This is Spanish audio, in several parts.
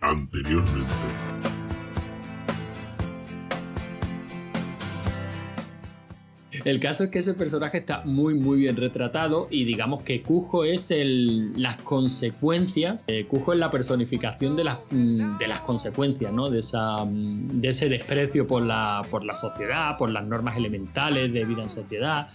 Anteriormente. El caso es que ese personaje está muy muy bien retratado y digamos que Cujo es el, las consecuencias, eh, Cujo es la personificación de las, mm, de las consecuencias, ¿no? de, esa, mm, de ese desprecio por la, por la sociedad, por las normas elementales de vida en sociedad.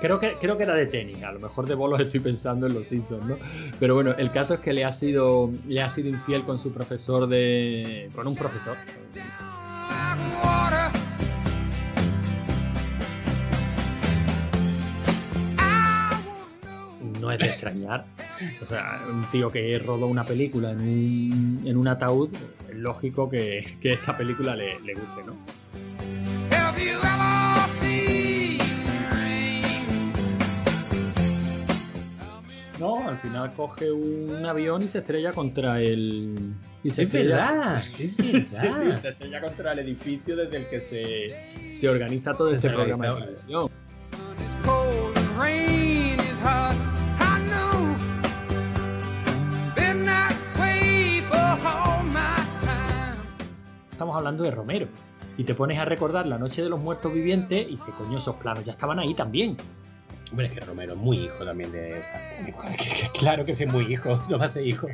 Creo, que, creo que era de tenis, a lo mejor de bolos estoy pensando en los Simpsons, ¿no? Pero bueno, el caso es que le ha sido, le ha sido infiel con su profesor de. con un profesor. No es de extrañar. O sea, un tío que rodó una película en un, en un ataúd, es lógico que, que esta película le, le guste, ¿no? No, al final coge un avión y se estrella contra el. Y se Es estrella- verdad, Sí, sí, se estrella contra el edificio desde el que se, se organiza todo este Se programa de televisión. Estamos hablando de Romero. Si te pones a recordar la noche de los muertos vivientes, y dices, coño, esos planos ya estaban ahí también. Hombre, es que Romero es muy hijo también de esa. Claro que sí, es muy hijo, no va a ser hijo.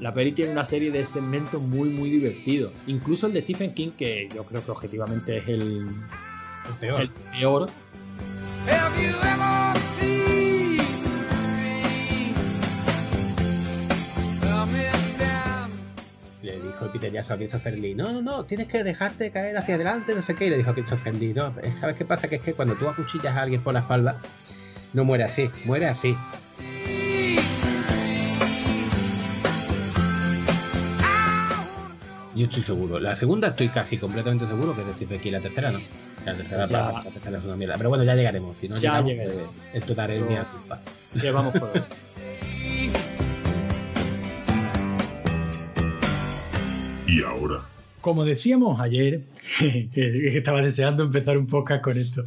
La peli tiene una serie de segmentos muy, muy divertidos. Incluso el de Stephen King, que yo creo que objetivamente es el, Es peor. el peor. Le dijo el pitellazo a Christopher Lee, no, no, no, tienes que dejarte caer hacia adelante, no sé qué. Y le dijo a Christopher Lee, no, ¿sabes qué pasa? Que es que cuando tú acuchillas a alguien por la espalda, no muere así, muere así. Yo estoy seguro. La segunda estoy casi completamente seguro que es de Stephen King. La tercera no. La tercera, Ya. la tercera es una mierda. Pero bueno, ya llegaremos. Si no Ya llegamos, llegaremos. pues, esto daré mi culpa. Que vamos por Y ahora. Como decíamos ayer, que estaba deseando empezar un podcast con esto,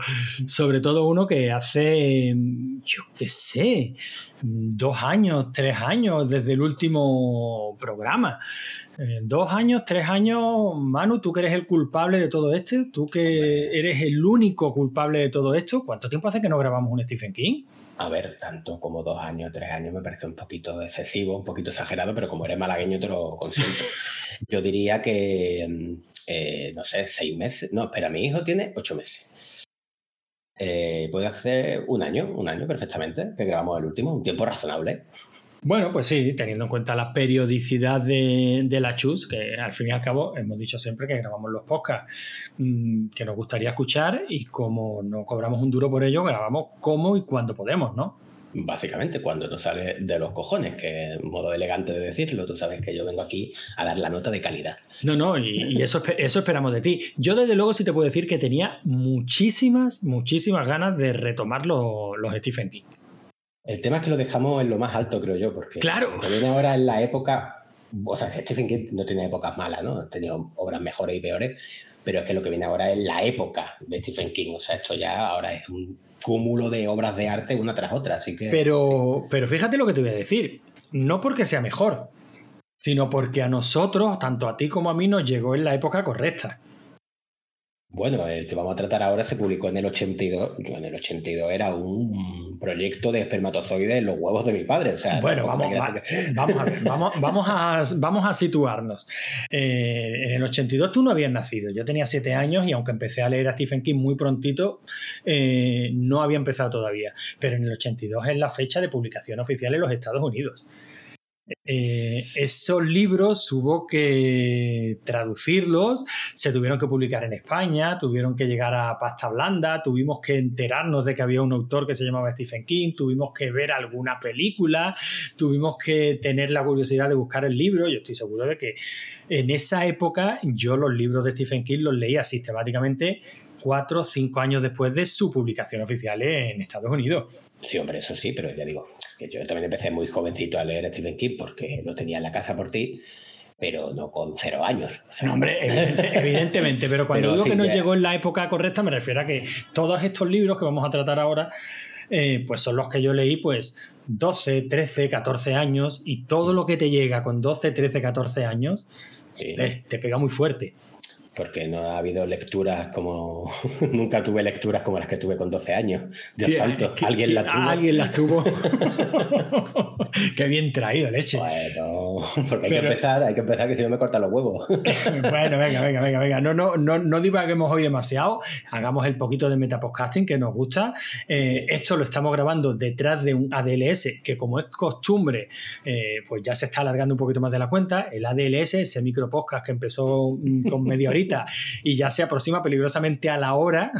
sobre todo uno que hace, yo qué sé, dos años, tres años desde el último programa. Eh, dos años, tres años, Manu, tú que eres el culpable de todo esto, tú que eres el único culpable de todo esto, ¿cuánto tiempo hace que no grabamos un Stephen King? A ver, tanto como dos años, tres años me parece un poquito excesivo, un poquito exagerado, pero como eres malagueño te lo consiento. Yo diría que, mm, eh, no sé, seis meses. No, espera, mi hijo tiene ocho meses. Eh, puede hacer un año, un año perfectamente, que grabamos el último, un tiempo razonable. Bueno, pues sí, teniendo en cuenta la periodicidad de, de la chus, que al fin y al cabo hemos dicho siempre que grabamos los podcasts mm, que nos gustaría escuchar y como no cobramos un duro por ello, grabamos como y cuando podemos, ¿no? Básicamente, cuando no sale de los cojones, que es un modo elegante de decirlo, tú sabes que yo vengo aquí a dar la nota de calidad. No, no, y, y eso, eso esperamos de ti. Yo desde luego sí te puedo decir que tenía muchísimas, muchísimas ganas de retomar los, los Stephen King. El tema es que lo dejamos en lo más alto, creo yo, porque Claro. lo que viene ahora en la época, o sea, Stephen King no tiene épocas malas, ¿no? Ha tenido obras mejores y peores, pero es que lo que viene ahora es la época de Stephen King, o sea, esto ya ahora es un cúmulo de obras de arte una tras otra, así que... Pero, pero fíjate lo que te voy a decir. No porque sea mejor, sino porque a nosotros, tanto a ti como a mí, nos llegó en la época correcta. Bueno, el que vamos a tratar ahora se publicó en el 82. Yo en el 82 era un proyecto de espermatozoides en los huevos de mi padre. O sea, Bueno, vamos, va- que- vamos a ver, vamos, vamos, a, vamos a situarnos. Eh, en el 82 tú no habías nacido, yo tenía 7 años y aunque empecé a leer a Stephen King muy prontito, eh, no había empezado todavía. Pero en el 82 es la fecha de publicación oficial en los Estados Unidos. Eh, esos libros hubo que traducirlos, se tuvieron que publicar en España, tuvieron que llegar a pasta blanda, tuvimos que enterarnos de que había un autor que se llamaba Stephen King, tuvimos que ver alguna película, tuvimos que tener la curiosidad de buscar el libro. Yo estoy seguro de que en esa época yo los libros de Stephen King los leía sistemáticamente cuatro o cinco años después de su publicación oficial en Estados Unidos. Sí, hombre, eso sí, pero ya digo, que yo también empecé muy jovencito a leer Stephen King porque lo tenía en la casa por ti, pero no con cero años. O sea, No, hombre, evidente- evidentemente, pero cuando Pero digo sí que no llegó en la época correcta, me refiero a que todos estos libros que vamos a tratar ahora, eh, pues son los que yo leí, pues 12, 13, 14 años, y todo lo que te llega con 12, 13, 14 años, sí, te pega muy fuerte. Porque no ha habido lecturas como. Nunca tuve lecturas como las que tuve con 12 años. De asalto. Alguien la tuvo. Alguien las tuvo. Qué bien traído, leche. Bueno, porque hay Pero- que empezar, hay que empezar que si no me cortan los huevos. Bueno, venga, venga, venga, venga. No, no, no, no divaguemos hoy demasiado. Hagamos el poquito de metapodcasting que nos gusta. Eh, esto lo estamos grabando detrás de un ADLS que, como es costumbre, eh, pues ya se está alargando un poquito más de la cuenta. El ADLS, ese micro podcast que empezó mm, con media horita y ya se aproxima peligrosamente a la hora.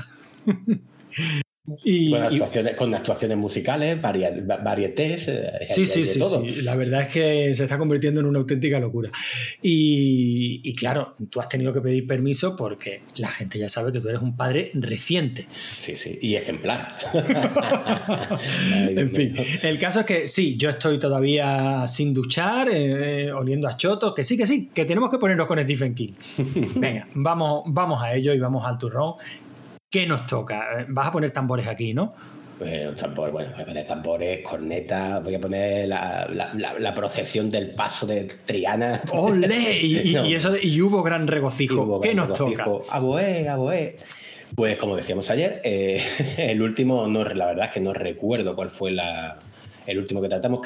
Y, con, y- actuaciones, con actuaciones musicales, varietés. eh, Sí, sí, sí, todo. sí. La verdad es que se está convirtiendo en una auténtica locura. Y, y claro, tú has tenido que pedir permiso porque la gente ya sabe que tú eres un padre reciente. Sí, sí. Y ejemplar. En fin, el caso es que sí, yo estoy todavía sin duchar, eh, oliendo a chotos, que sí, que sí, que tenemos que ponernos con Stephen King. Venga, vamos, vamos a ello y vamos al turrón. ¿Qué nos toca? Eh, Vas a poner tambores aquí, ¿no? Eh, un tambor, bueno, voy a poner tambores, cornetas, voy a poner la, la- la- la procesión del paso de Triana. ¡Olé! Y, y- No. y eso, y hubo gran regocijo. hubo ¿Qué gran nos regocijo. toca? Aboé, aboé. Pues como decíamos ayer, eh, el último, no, la verdad es que no recuerdo cuál fue la, el último que tratamos,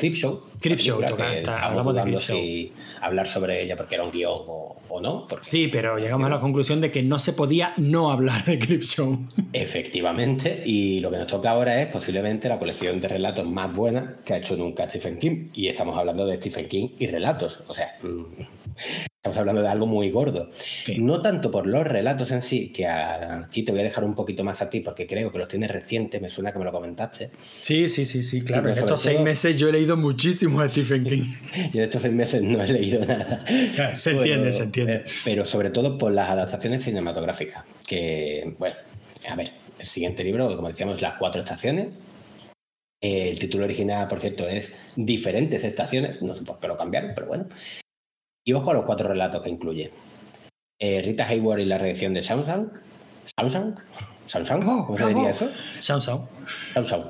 está- estábamos hablamos de si hablar sobre ella porque era un guion o, o no. porque- Sí, pero llegamos a la conclusión de que no se podía no hablar de Creepshow. Efectivamente, y lo que nos toca ahora es posiblemente la colección de relatos más buena que ha hecho nunca Stephen King. Y estamos hablando de Stephen King y relatos. O sea, mm, estamos hablando de algo muy gordo. Sí. No tanto por los relatos en sí, que aquí te voy a dejar un poquito más a ti porque creo que los tienes recientes, me suena que me lo comentaste. Sí, sí, sí, sí, claro. En estos seis meses yo he leído muchísimo a Stephen King. Y en estos seis meses no he leído nada. Se entiende, se entiende. eh, Pero sobre todo por las adaptaciones cinematográficas. Que, bueno, a ver, el siguiente libro, como decíamos, Las Cuatro Estaciones. Eh, El título original, por cierto, es Diferentes Estaciones. No sé por qué lo cambiaron, pero bueno. Y ojo a los cuatro relatos que incluye. Eh, Rita Hayworth y la reacción de Shawshank. ¿Shawshank? ¿Shawshank? Bravo, ¿Cómo se diría eso? Sound. Shawshank.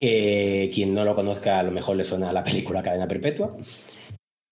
Eh, quien no lo conozca, a lo mejor le suena a la película Cadena Perpetua.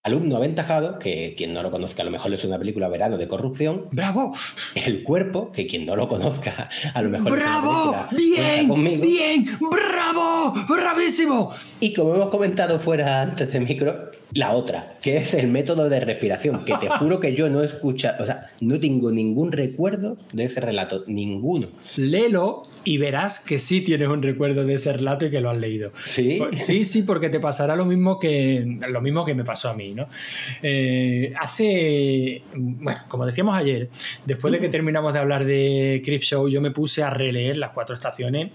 Alumno aventajado, que quien no lo conozca, a lo mejor le suena a la película Verano de Corrupción. ¡Bravo! El cuerpo, que quien no lo conozca, a lo mejor ¡Bravo! Cuenta ¡Bien! conmigo. ¡Bien! ¡Bravo! ¡Bravísimo! Y como hemos comentado fuera antes de micro, la otra, que es el método de respiración, que te juro que yo no he escuchado, o sea, no tengo ningún recuerdo de ese relato, ninguno. Léelo y verás que sí tienes un recuerdo de ese relato y que lo has leído. Sí, Sí, sí, porque te pasará lo mismo que, lo mismo que me pasó a mí, Eh, hace, bueno, como decíamos ayer, después de que terminamos de hablar de Creepshow, yo me puse a releer las cuatro estaciones,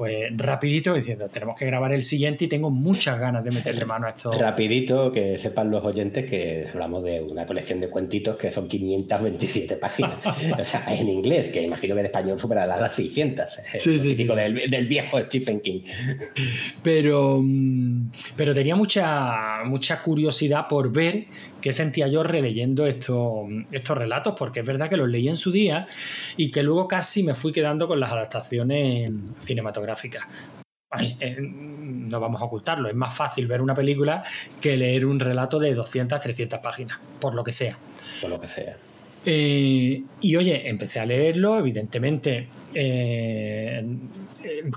pues rapidito, diciendo, tenemos que grabar el siguiente y tengo muchas ganas de meterle mano a esto. Rapidito, que sepan los oyentes que hablamos de una colección de cuentitos que son 527 páginas. o sea, en inglés, que imagino que en español superará las 600. Sí, sí, sí. Del, del viejo Stephen King. Pero, mm, pero tenía mucha, mucha curiosidad por ver qué sentía yo releyendo estos, estos relatos, porque es verdad que los leí en su día y que luego casi me fui quedando con las adaptaciones cinematográficas. Ay, eh, no vamos a ocultarlo, es más fácil ver una película que leer un relato de 200, 300 páginas, por lo que sea. Por lo que sea. Eh, y oye, empecé a leerlo, evidentemente, eh,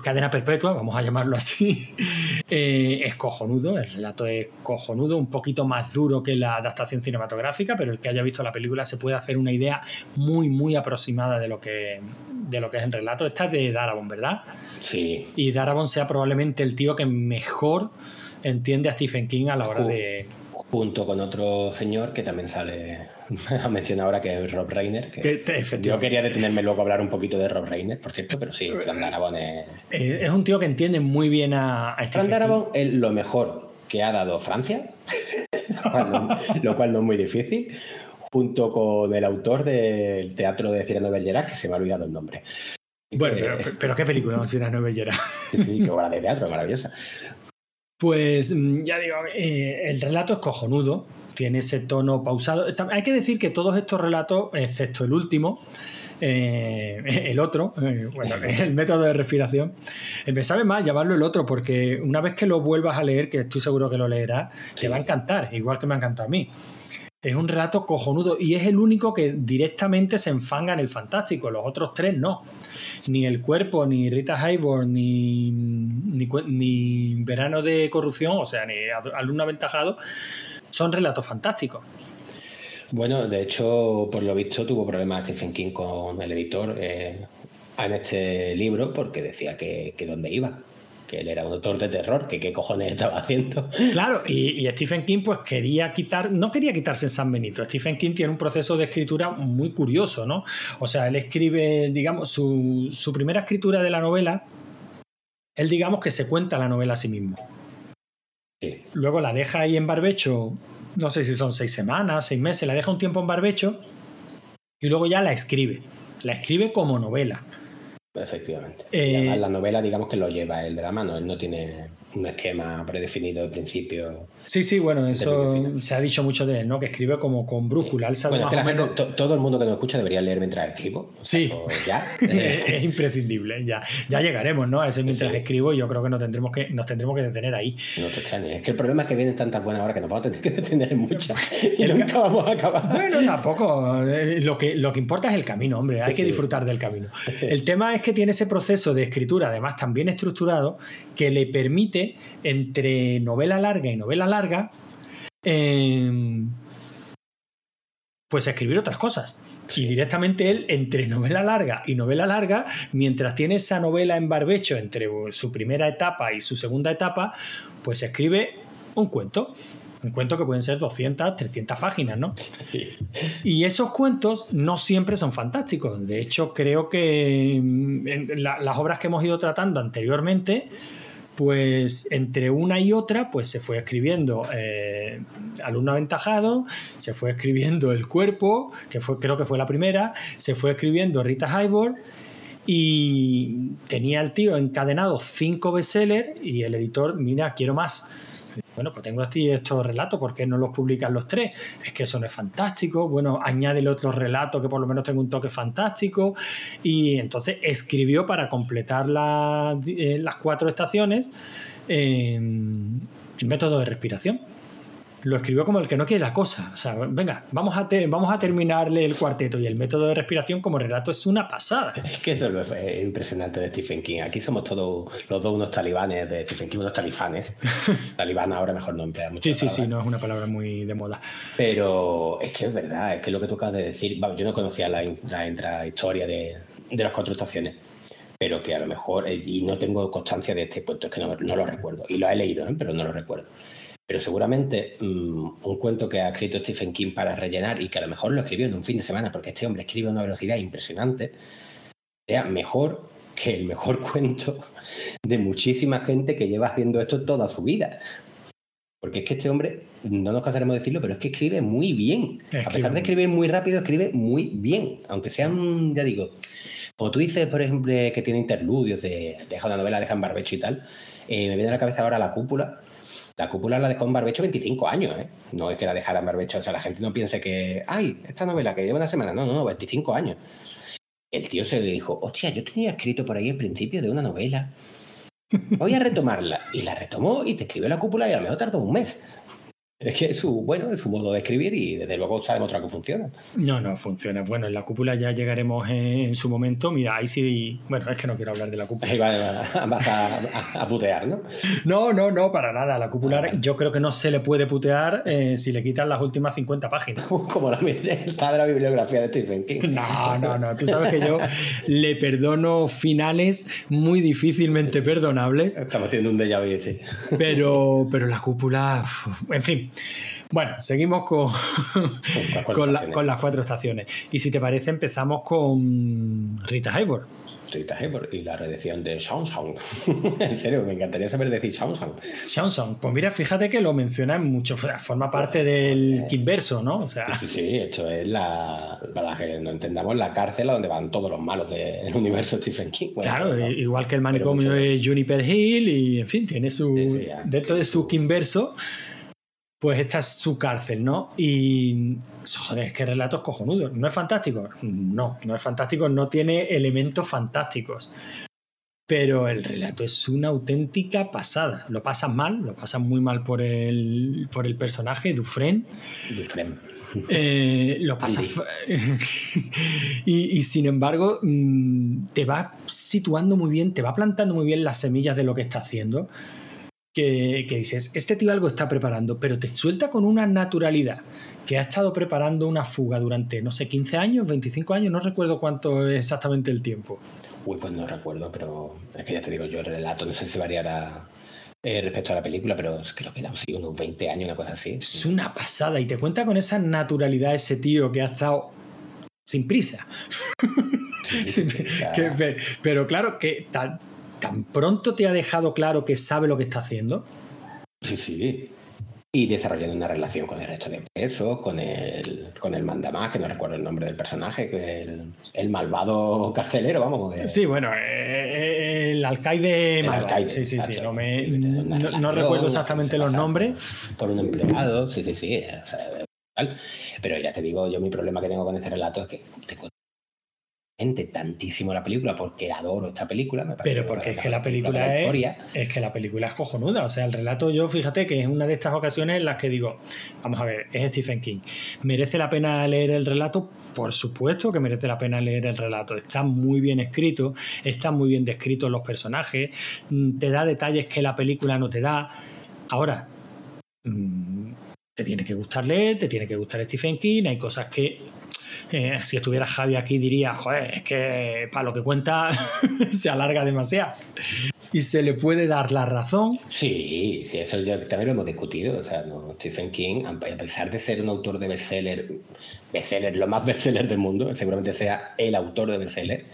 cadena perpetua, vamos a llamarlo así, eh, es cojonudo, el relato es cojonudo, un poquito más duro que la adaptación cinematográfica, pero el que haya visto la película se puede hacer una idea muy, muy aproximada de lo que, de lo que es el relato. Esta es de Darabont, ¿verdad? Sí. Y Darabont sea probablemente el tío que mejor entiende a Stephen King a la hora Ju- de... Junto con otro señor que también sale, ha mencionado ahora que es Rob Reiner. Que que te- yo quería detenerme luego a hablar un poquito de Rob Reiner, por cierto, pero sí, Fran Darabont es. Eh, Es un tío que entiende muy bien a, a Fran Stephen King. Darabont es lo mejor que ha dado Francia, lo cual no- es muy difícil, junto con el autor del teatro de Cyrano Bergerac, que se me ha olvidado el nombre. Bueno, Que- pero, pero qué película, una novellera. Sí, qué obra de teatro, maravillosa. Pues mm, ya digo, eh, el relato es cojonudo, tiene ese tono pausado. Hay que decir que todos estos relatos, excepto el último, eh, el otro, eh, bueno, el método de respiración, eh, me sabe más llamarlo el otro, porque una vez que lo vuelvas a leer, que estoy seguro que lo leerás, te va a encantar, igual que me ha encantado a mí. Es un relato cojonudo y es el único que directamente se enfanga en el fantástico. Los otros tres no. Ni El Cuerpo, ni Rita Hayworth, ni, ni, Verano de Corrupción, o sea, ni Alumno Aventajado, son relatos fantásticos. Bueno, de hecho, por lo visto, tuvo problemas Stephen King con el editor eh, en este libro porque decía que, que dónde iba, que él era un autor de terror, que qué cojones estaba haciendo. Claro, y, y Stephen King pues quería quitar, no quería quitarse en San Benito. Stephen King tiene un proceso de escritura muy curioso, ¿no? O sea, él escribe, digamos, su, su primera escritura de la novela, él digamos que se cuenta la novela a sí mismo. Sí. Luego la deja ahí en barbecho, no sé si son seis semanas, seis meses, la deja un tiempo en barbecho y luego ya la escribe. La escribe como novela. Efectivamente. Eh, Y además, la novela, digamos que lo lleva él de la mano, él no tiene un esquema predefinido de principio. Sí, sí, bueno, eso se ha dicho mucho de él, ¿no? Que escribe como con brújula. Él sabe Bueno, que la menos- gente, to- todo el mundo que nos escucha debería leer mientras escribo. O sea, Sí. ya. es, es imprescindible. Ya, ya llegaremos, ¿no? A ese mientras Sí. escribo, yo creo que nos tendremos que, nos tendremos que detener ahí. No te extrañes. Es que el problema es que vienen tantas buenas horas que nos vamos a tener que detener en muchas. Y El nunca vamos a acabar. Bueno, tampoco. eh, Lo que, lo que importa es el camino, hombre. Hay que disfrutar del camino. El tema es que tiene ese proceso de escritura, además tan bien estructurado, que le permite, entre novela larga y novela larga, em, pues escribir otras cosas. Y directamente él, entre novela larga y novela larga, mientras tiene esa novela en barbecho entre su primera etapa y su segunda etapa, pues escribe un cuento. Un cuento que pueden ser 200, 300 páginas, ¿no? Y esos cuentos no siempre son fantásticos. De hecho, creo que en la- las obras que hemos ido tratando anteriormente, pues entre una y otra, pues se fue escribiendo eh, Alumno Aventajado, se fue escribiendo El Cuerpo, que fue, creo que fue la primera, se fue escribiendo Rita Hayworth y tenía el tío encadenado cinco bestsellers y el editor, mira, quiero más. Bueno, pues tengo aquí estos relatos, ¿por qué no los publican los tres? Es que eso no es fantástico. Bueno, añádele otro relato que por lo menos tenga un toque fantástico. Y entonces escribió para completar la- eh, las cuatro estaciones eh, el método de respiración. Lo escribió como el que no quiere la cosa. O sea, venga, vamos a, te- vamos a terminarle el cuarteto. Y el método de respiración como relato es una pasada. Es que eso es lo es impresionante de Stephen King. Aquí somos todos los dos unos talibanes de Stephen King, unos talifanes. Talibán ahora mejor no emplea mucho. Sí, la sí, sí, no es una palabra muy de moda. Pero es que es verdad, es que lo que tú acabas de decir, yo no conocía la, in- la intrahistoria de, de las cuatro estaciones, pero que a lo mejor, eh, y no tengo constancia de este cuento, es que no, no lo recuerdo, y lo he leído, ¿eh? pero no lo recuerdo. Pero seguramente mm, un cuento que ha escrito Stephen King para rellenar y que a lo mejor lo escribió en un fin de semana, porque este hombre escribe a una velocidad impresionante, sea mejor que el mejor cuento de muchísima gente que lleva haciendo esto toda su vida. Porque es que este hombre, no nos cansaremos de decirlo, pero es que escribe muy bien. a pesar de escribir muy rápido, escribe muy bien. Aunque sean, ya digo, como tú dices, por ejemplo, que tiene interludios de deja una novela, deja en barbecho y tal, eh, me viene a la cabeza ahora la cúpula. La cúpula la dejó en barbecho 25 años, ¿eh? No es que la dejara en barbecho, o sea, la gente no piense que, ay, esta novela que lleva una semana, no, no, no, 25 años. El tío se le dijo, hostia, yo tenía escrito por ahí el principio de una novela. Voy a retomarla. Y la retomó y te escribió la cúpula y a lo mejor tardó un mes. Es que es su, bueno, es su modo de escribir y desde luego está demostrado que funciona. No, no funciona. Bueno, en la cúpula ya llegaremos en, en su momento. Mira, ahí sí. Bueno, es que no quiero hablar de la cúpula. Ahí va- vas a, a- a putear, ¿no? No, no, no, para nada. La cúpula Ah, yo creo que no se le puede putear eh, si le quitan las últimas 50 páginas. Como la está de la bibliografía de Stephen King. No, no, no. Tú sabes que yo le perdono finales muy difícilmente perdonables, Estamos teniendo un déjà vu, sí. pero, pero la cúpula. En fin. Bueno, seguimos con, las cuatro con, la- estaciones. con las cuatro estaciones. Y si te parece, empezamos con Rita Hayworth. Rita Hayworth y la redención de Shawshank. en serio, me encantaría saber decir Shawshank. Johnson, pues mira, fíjate que lo menciona mucho, forma parte del Kinverso, ¿no? O sea, Sí, sí, esto es la, para que no entendamos, la cárcel a donde van todos los malos del universo Stephen King. Bueno, claro, no, igual que el manicomio mucho- de Juniper Hill y, en fin, tiene su, Sí, sí, ya. dentro de su Kinverso, pues esta es su cárcel, ¿no? Y, joder, es que relatos cojonudos. ¿No es fantástico? No, no es fantástico, no tiene elementos fantásticos. Pero el relato es una auténtica pasada. Lo pasan mal, lo pasan muy mal por el, por el personaje, Dufresne. Dufresne. Eh, lo pasa. y, y sin embargo, mm, te va situando muy bien, te va plantando muy bien las semillas de lo que está haciendo. Que, que dices, este tío algo está preparando, pero te suelta con una naturalidad que ha estado preparando una fuga durante, no sé, 15 años, 25 años, no recuerdo cuánto es exactamente el tiempo. Uy, pues no recuerdo, pero es que ya te digo, yo el relato no sé si variará eh, respecto a la película, pero creo que eran sí, unos 20 años, una cosa así. Es una pasada y te cuenta con esa naturalidad ese tío que ha estado sin prisa. Sí, Que- pero claro, que tan, tan pronto te ha dejado claro que sabe lo que está haciendo. Sí, sí. Y desarrollando una relación con el resto de presos, con el, con el mandamás, que no recuerdo el nombre del personaje, que el, el malvado carcelero, vamos. de- Sí, bueno, eh, el alcaide el malvado. alcaide, Sí, sí, sí. No, me- Una no- no relación, recuerdo exactamente los nombres. Por un empleado, sí, sí, sí. o sea, tal. Pero ya te digo, yo mi problema que tengo con este relato es que tengo tantísimo la película porque adoro esta película. me Pero porque es que la película es, historia. es que la película es cojonuda. O sea, el relato, yo fíjate que es una de estas ocasiones en las que digo, vamos a ver, es Stephen King. ¿Merece la pena leer el relato? Por supuesto que merece la pena leer el relato. Está muy bien escrito, están muy bien descritos los personajes, mm, te da detalles que la película no te da. Ahora, mm, te tiene que gustar leer, te tiene que gustar Stephen King, hay cosas que eh, si estuviera Javi aquí diría, joder, es que para lo que cuenta se alarga demasiado. Y se le puede dar la razón. Sí, sí, eso también lo hemos discutido. Stephen King, a pesar de ser un autor de bestseller, bestseller, lo más bestseller del mundo, seguramente sea el autor de bestseller,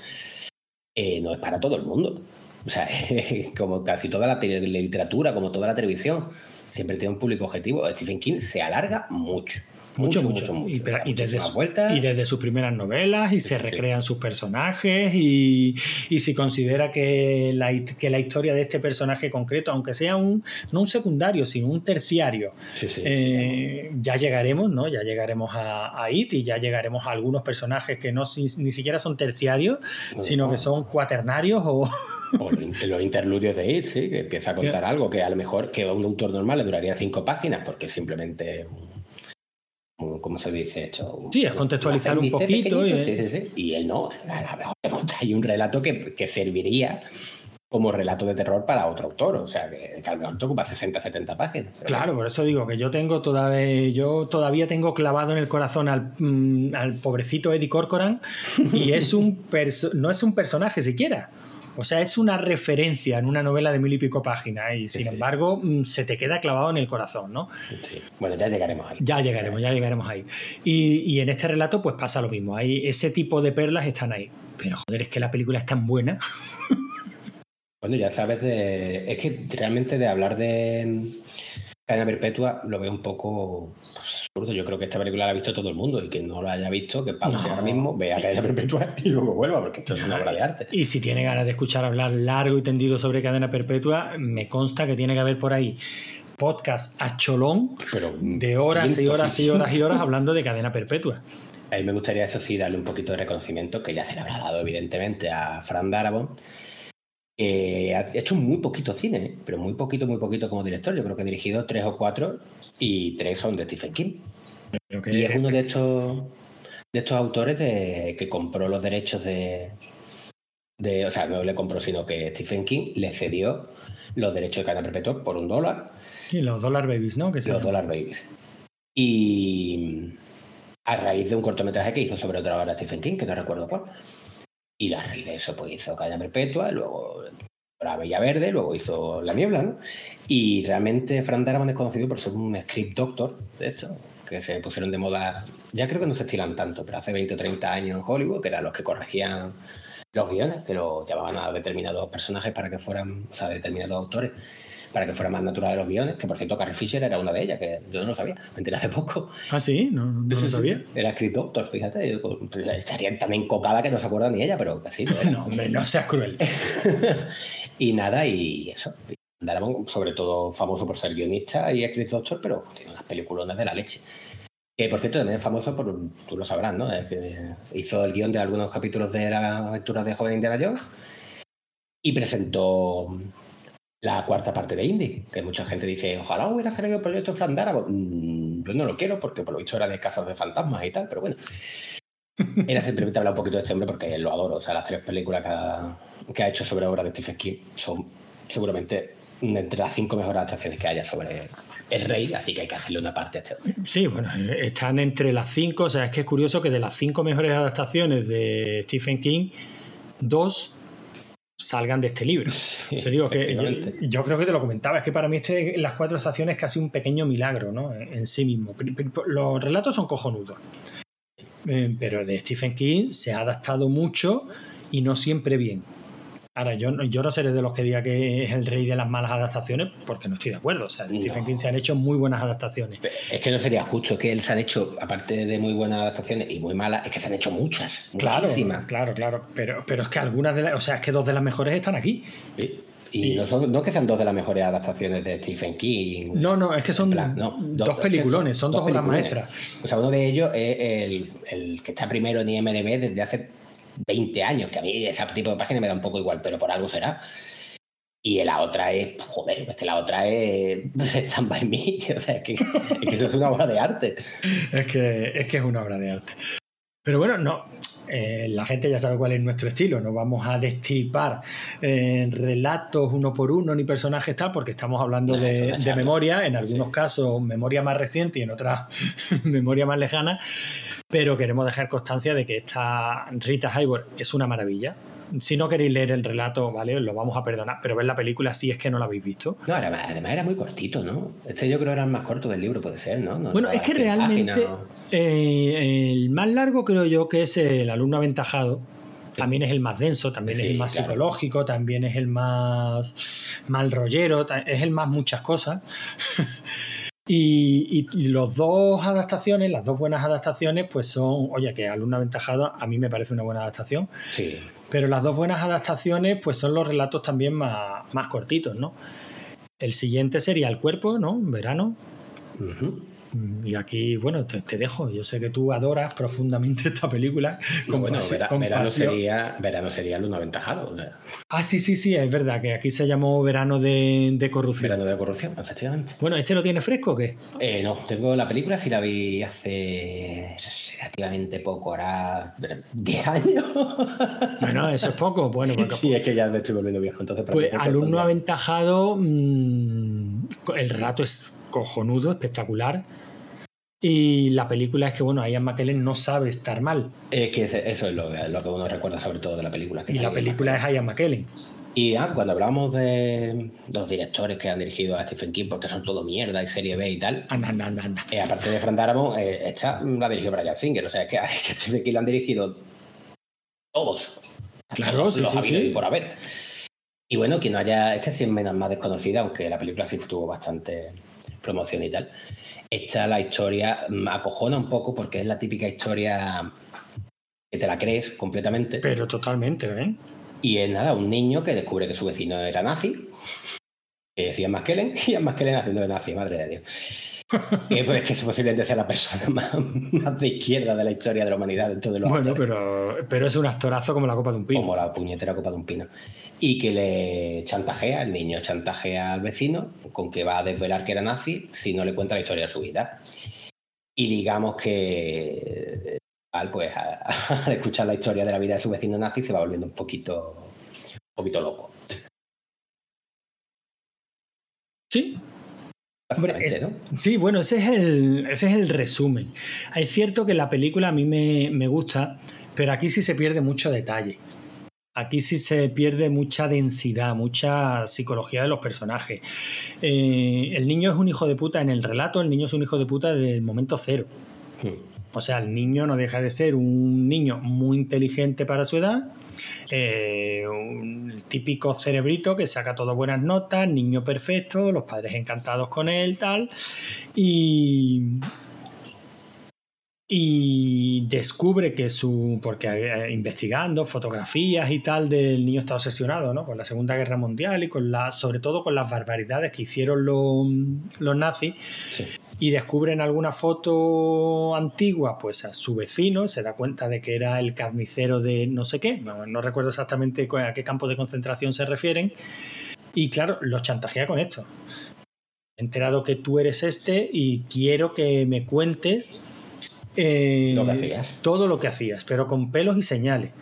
eh, no es para todo el mundo. O sea, como casi toda la literatura, como toda la televisión, siempre tiene un público objetivo. Stephen King se alarga mucho. Mucho, mucho. Y, desde muchísimas su- vueltas. y desde sus primeras novelas, y se recrean sus personajes, y, y si considera que la, que la historia de este personaje concreto, aunque sea un, no un secundario, sino un terciario, Sí, eh, ya llegaremos, ¿no? Ya llegaremos a, a It y ya llegaremos a algunos personajes que no si- ni siquiera son terciarios, No, sino no. que son cuaternarios o, O los in- los interludios de It, sí, que empieza a contar algo que a lo mejor que a un autor normal le duraría cinco páginas, porque simplemente, ¿cómo se dice esto? Sí, es contextualizar Un poquito y- pequeñito, sí, sí, sí. Y él no, a lo mejor ahí un relato que, que serviría como relato de terror para otro autor, o sea, que, que a lo mejor te ocupa 60, 70 páginas. Claro, por eso digo que yo tengo todavía, yo todavía tengo clavado en el corazón al, mm, al pobrecito Eddie Corcoran y es un perso- no es un personaje siquiera. O sea, es una referencia en una novela de mil y pico páginas y sin sí. embargo mm, se te queda clavado en el corazón, ¿no? Sí. Bueno, ya llegaremos ahí. Ya llegaremos, ya llegaremos ahí. Y, y en este relato pues pasa lo mismo, hay ese tipo de perlas están ahí. Pero joder, es que la película es tan buena. Bueno, ya sabes de. Es que realmente de hablar de cadena perpetua lo veo un poco absurdo. Yo creo que esta película la ha visto todo el mundo y que no la haya visto, que pause No. ahora mismo, vea cadena perpetua y luego vuelva, porque esto es una obra de arte. Y si tiene ganas de escuchar hablar largo y tendido sobre cadena perpetua, me consta que tiene que haber por ahí podcast a cholón Pero de horas y horas y horas y horas hablando de cadena perpetua. A mí me gustaría, eso sí, darle un poquito de reconocimiento, que ya se le habrá dado, evidentemente, a Fran Darabont, que ha hecho muy poquito cine, ¿eh? pero muy poquito, muy poquito como director. Yo creo que ha dirigido tres o cuatro y tres son de Stephen King. Que- Y es uno de estos, de estos autores de, que compró los derechos de, de. O sea, no le compró, sino que Stephen King le cedió los derechos de cadena perpetua por un dólar y los Dollar Babies, ¿no? Que los Dollar Babies. Y a raíz de un cortometraje que hizo sobre otra obra de Stephen King, que no recuerdo cuál. Y a raíz de eso, hizo Cadena Perpetua, luego La Bella Verde, luego hizo La Niebla, ¿no? Y realmente Frank Darabont es conocido por ser un script doctor, de hecho, que se pusieron de moda, ya creo que no se estilan tanto, pero hace 20 o 30 años en Hollywood, que eran los que corregían los guiones, que lo llamaban a determinados personajes para que fueran, o sea, determinados autores, para que fueran más naturales los guiones, que por cierto Carrie Fisher era una de ellas, que yo no lo sabía, me enteré hace poco. Ah, sí, no, no lo sabía. Era script doctor, fíjate, yo, pues, estaría tan encocada que no se acuerda ni ella, pero casi. No, hombre, no seas cruel. y nada, y eso. Darabont, sobre todo famoso por ser guionista y script doctor, pero tiene unas peliculones de la leche. Que por cierto también es famoso por, tú lo sabrás, ¿no? Es que hizo el guion de algunos capítulos de las aventuras de Joven Indiana Jones y presentó la cuarta parte de Indie, que mucha gente dice, ojalá hubiera salido el proyecto Fran Darabont. Mm, yo no lo quiero porque por lo visto era de casas de fantasmas y tal, pero bueno. Era simplemente hablar un poquito de este hombre porque lo adoro. O sea, las tres películas que ha, que ha hecho sobre obras de Stephen King son seguramente entre las cinco mejores adaptaciones que haya sobre el rey, así que hay que hacerle una parte a este hombre. Sí, bueno, están entre las cinco, o sea, es que es curioso que de las cinco mejores adaptaciones de Stephen King, dos salgan de este libro. Sí, o sea, digo que yo, creo que te lo comentaba, es que para mí este, las cuatro estaciones es casi un pequeño milagro, ¿no? En, en sí mismo. Los relatos son cojonudos. Eh, pero de Stephen King se ha adaptado mucho y no siempre bien. Ahora, yo, no- yo no seré de los que diga que es el rey de las malas adaptaciones, porque no estoy de acuerdo. O sea, de No. Stephen King se han hecho muy buenas adaptaciones. Es que no sería justo, que él se han hecho, aparte de muy buenas adaptaciones y muy malas, es que se han hecho muchas, Claro, muchísimas. claro, claro. Pero, pero es que algunas de las, o sea, es que dos de las mejores están aquí. Sí. Y, Y- no, son, no que sean dos de las mejores adaptaciones de Stephen King. No, no, es que son En plan, no, dos dos- peliculones, son dos, obras peliculones. maestras. O sea, uno de ellos es el, el que está primero en IMDB desde hace 20 años, que a mí ese tipo de página me da un poco igual, pero por algo será. Y la otra es, joder, es que la otra es Stand By Me, o sea, es que, es que eso es una obra de arte. Es que, es que es una obra de arte. Pero bueno, no. eh, la gente ya sabe cuál es nuestro estilo. No vamos a destripar eh, relatos uno por uno ni personajes tal, porque estamos hablando No, de, memoria, en algunos Sí. casos memoria más reciente y en otras memoria más lejana. Pero queremos dejar constancia de que esta Rita Hayworth es una maravilla. Si no queréis leer el relato, ¿vale? Os lo vamos a perdonar, pero ver la película si es que no la habéis visto. No, además, además era muy cortito, ¿no? Este yo creo era el más corto del libro, puede ser, ¿no? No Bueno, es que 100 realmente eh, el más largo creo yo que es el alumno aventajado. También es el más denso, también es el más claro. psicológico, también es el más mal rollero, es el más muchas cosas. y, y- y los dos adaptaciones, las dos buenas adaptaciones, pues son, oye, que alumno aventajado a mí me parece una buena adaptación, Sí. Pero las dos buenas adaptaciones, pues son los relatos también más, más cortitos, ¿no? El siguiente sería El cuerpo, ¿no? Verano. Y aquí, bueno, te, te dejo. Yo sé que tú adoras profundamente esta película. Con bueno, pasi- vera- con verano, sería, verano sería el uno aventajado. Ah, sí, sí, sí, es verdad que aquí se llamó Verano de, de Corrupción. Verano de corrupción, efectivamente. Bueno, ¿este lo tiene fresco o qué? Eh, no, tengo la película, si la vi hace relativamente poco, ahora 10 años. Bueno, eso es poco. Bueno, porque, Sí, es que ya me estoy volviendo viejo, entonces... para pues alumno aventajado, mm, el relato es cojonudo, espectacular. Y la película es que, bueno, Ian McKellen no sabe estar mal. Es que eso es lo, lo que uno recuerda sobre todo de la película. que Y la película es Ian McKellen. Y ah, cuando hablamos de los directores que han dirigido a Stephen King, porque son todo mierda y serie B y tal, Anda, anda, anda, eh, aparte de Frank Darabont, eh, esta la dirigió Brian Singer. O sea, es que, es que a Stephen King lo han dirigido todos. Claro, sí, los sí, sí. por haber. Y bueno, quien no haya. Esta sí es menos más desconocida, aunque la película sí tuvo bastante promoción y tal. Esta, la historia, mm, acojona un poco porque es la típica historia que te la crees completamente. Pero totalmente, ¿eh? Y es nada, un niño que descubre que su vecino era nazi, que decía McKellen, y a McKellen haciendo de nazi, madre de Dios. Pues que es posiblemente sea la persona más, más de izquierda de la historia de la humanidad dentro de los Bueno, actores. pero, pero es un actorazo como la copa de un pino. como la puñetera copa de un pino. Y que le chantajea, el niño chantajea al vecino con que va a desvelar que era nazi si no le cuenta la historia de su vida. Y digamos que al pues al escuchar la historia de la vida de su vecino nazi se va volviendo un poquito un poquito loco. Sí, Hombre, es- ¿no? Sí, bueno, ese es el, ese es el resumen. Es cierto que la película a mí me, me gusta, pero aquí sí se pierde mucho detalle. Aquí sí se pierde mucha densidad, mucha psicología de los personajes. Eh, el niño es un hijo de puta en el relato, el niño es un hijo de puta desde el momento cero. Hmm. O sea, el niño no deja de ser un niño muy inteligente para su edad, eh, un típico cerebrito que saca todas buenas notas, niño perfecto, los padres encantados con él, tal. Y, y descubre que su, porque eh, investigando fotografías y tal del niño está obsesionado ¿no? con la Segunda Guerra Mundial y con la, sobre todo con las barbaridades que hicieron los, los nazis Sí. Y descubren alguna foto antigua, pues a su vecino se da cuenta de que era el carnicero de no sé qué, no, no recuerdo exactamente a qué campo de concentración se refieren, y claro, los chantajea con esto. He enterado que tú eres este y quiero que me cuentes eh, Lo que hacías. todo lo que hacías, pero con pelos y señales.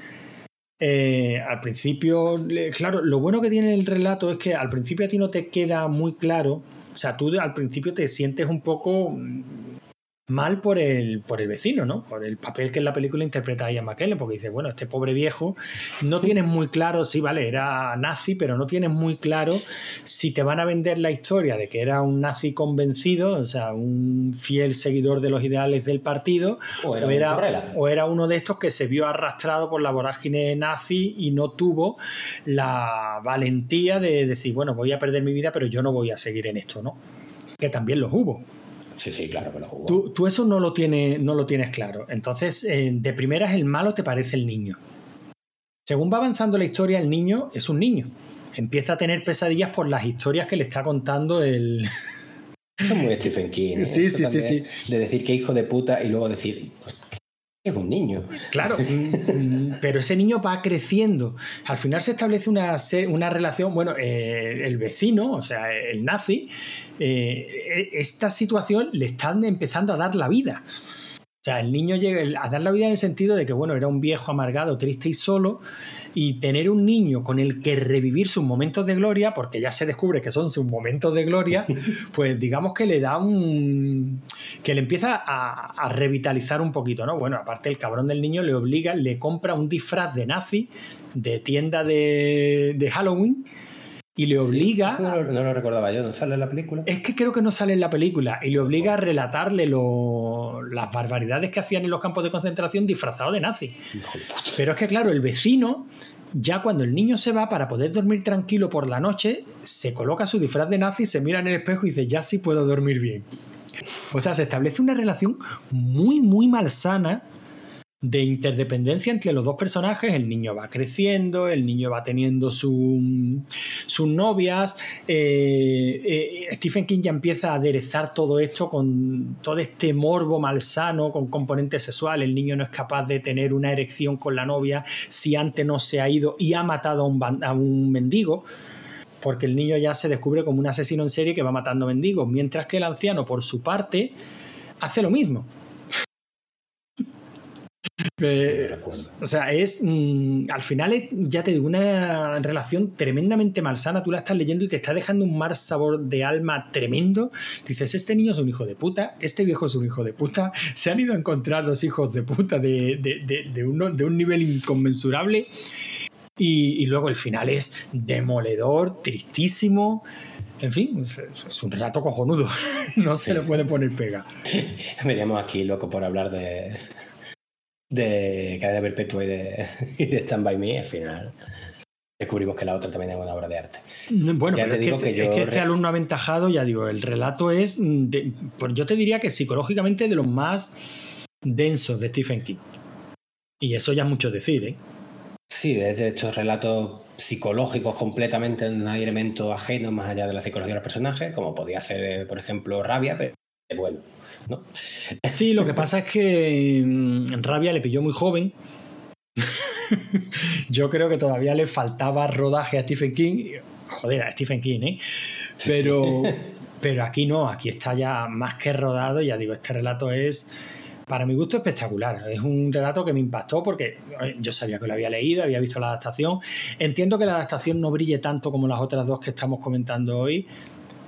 Eh, al principio, claro, lo bueno que tiene el relato es que al principio a ti no te queda muy claro, o sea, tú al principio te sientes un poco mal por el, por el vecino, ¿no? Por el papel que en la película interpreta Ian McKellen, porque dice, bueno, este pobre viejo, no tienes muy claro, sí, vale, era nazi, pero no tienes muy claro si te van a vender la historia de que era un nazi convencido, o sea, un fiel seguidor de los ideales del partido, O era o era uno de estos que se vio arrastrado por la vorágine nazi y no tuvo la valentía de decir, bueno, voy a perder mi vida, pero yo no voy a seguir en esto, ¿no? Que también los hubo. Sí, sí, claro que lo jugó. Tú, tú eso no lo, tienes, no lo tienes claro. Entonces, eh, de primeras, el malo te parece el niño. Según va avanzando la historia, el niño es un niño. Empieza a tener pesadillas por las historias que le está contando el, es muy Stephen King. ¿eh? Sí, sí, sí, también, De decir que hijo de puta y luego decir, es un niño. Claro, mm, mm, pero ese niño va creciendo. Al final se establece una, una relación, bueno, eh, el vecino, o sea, el nazi, eh, esta situación le están empezando a dar la vida. O sea, el niño llega a dar la vida en el sentido de que, bueno, era un viejo amargado, triste y solo, y tener un niño con el que revivir sus momentos de gloria, porque ya se descubre que son sus momentos de gloria, pues digamos que le da un... que le empieza a, a revitalizar un poquito, ¿no? Bueno, aparte el cabrón del niño le obliga, le compra un disfraz de nazi de tienda de, de Halloween y le obliga... Eso no, lo- no lo recordaba yo, ¿no sale en la película? Es que creo que no sale en la película y le obliga a relatarle lo- las barbaridades que hacían en los campos de concentración disfrazado de nazi. Pero es que, claro, el vecino, ya cuando el niño se va para poder dormir tranquilo por la noche, se coloca su disfraz de nazi, se mira en el espejo y dice, ya sí puedo dormir bien. O sea, se establece una relación muy, muy malsana de interdependencia entre los dos personajes. El niño va creciendo, el niño va teniendo su- sus novias. eh, eh, Stephen King ya empieza a aderezar todo esto con todo este morbo malsano, con componente sexual. El niño no es capaz de tener una erección con la novia si antes no se ha ido y ha matado a un, a un mendigo. Porque el niño ya se descubre como un asesino en serie que va matando mendigos, mientras que el anciano, por su parte, hace lo mismo. Eh, o sea, es. mm, al final es, ya te digo, una relación tremendamente malsana. Tú la estás leyendo y te está dejando un mal sabor de alma tremendo. Dices, este niño es un hijo de puta, este viejo es un hijo de puta. Se han ido a encontrar dos hijos de puta de, de- de- de uno- de un nivel inconmensurable. Y, y luego el final es demoledor, tristísimo. En fin, es- un relato cojonudo. No se le puede poner pega. Veníamos aquí loco por hablar de, de Cadena Perpetua y de, y de Stand By Me. Al final descubrimos que la otra también es una obra de arte. Bueno, Ya pero te es, digo que, que yo es que este alumno aventajado, ya digo, el relato es, mm, de- pues yo te diría que psicológicamente de los más densos de Stephen King. Y eso ya es mucho decir, ¿eh? Sí, desde estos relatos psicológicos completamente no hay elemento ajeno más allá de la psicología de los personajes, como podía ser, eh, por ejemplo, Rabia, pero es bueno, ¿no? Sí, lo que pasa es que mm, Rabia le pilló muy joven. Yo creo que todavía le faltaba rodaje a Stephen King. Joder, a Stephen King, ¿eh? Pero, pero aquí no, aquí está ya más que rodado. Ya digo, este relato es, para mi gusto, espectacular. Es un relato que me impactó porque eh, yo sabía que lo había leído, había visto la adaptación. Entiendo que la adaptación no brille tanto como las otras dos que estamos comentando hoy,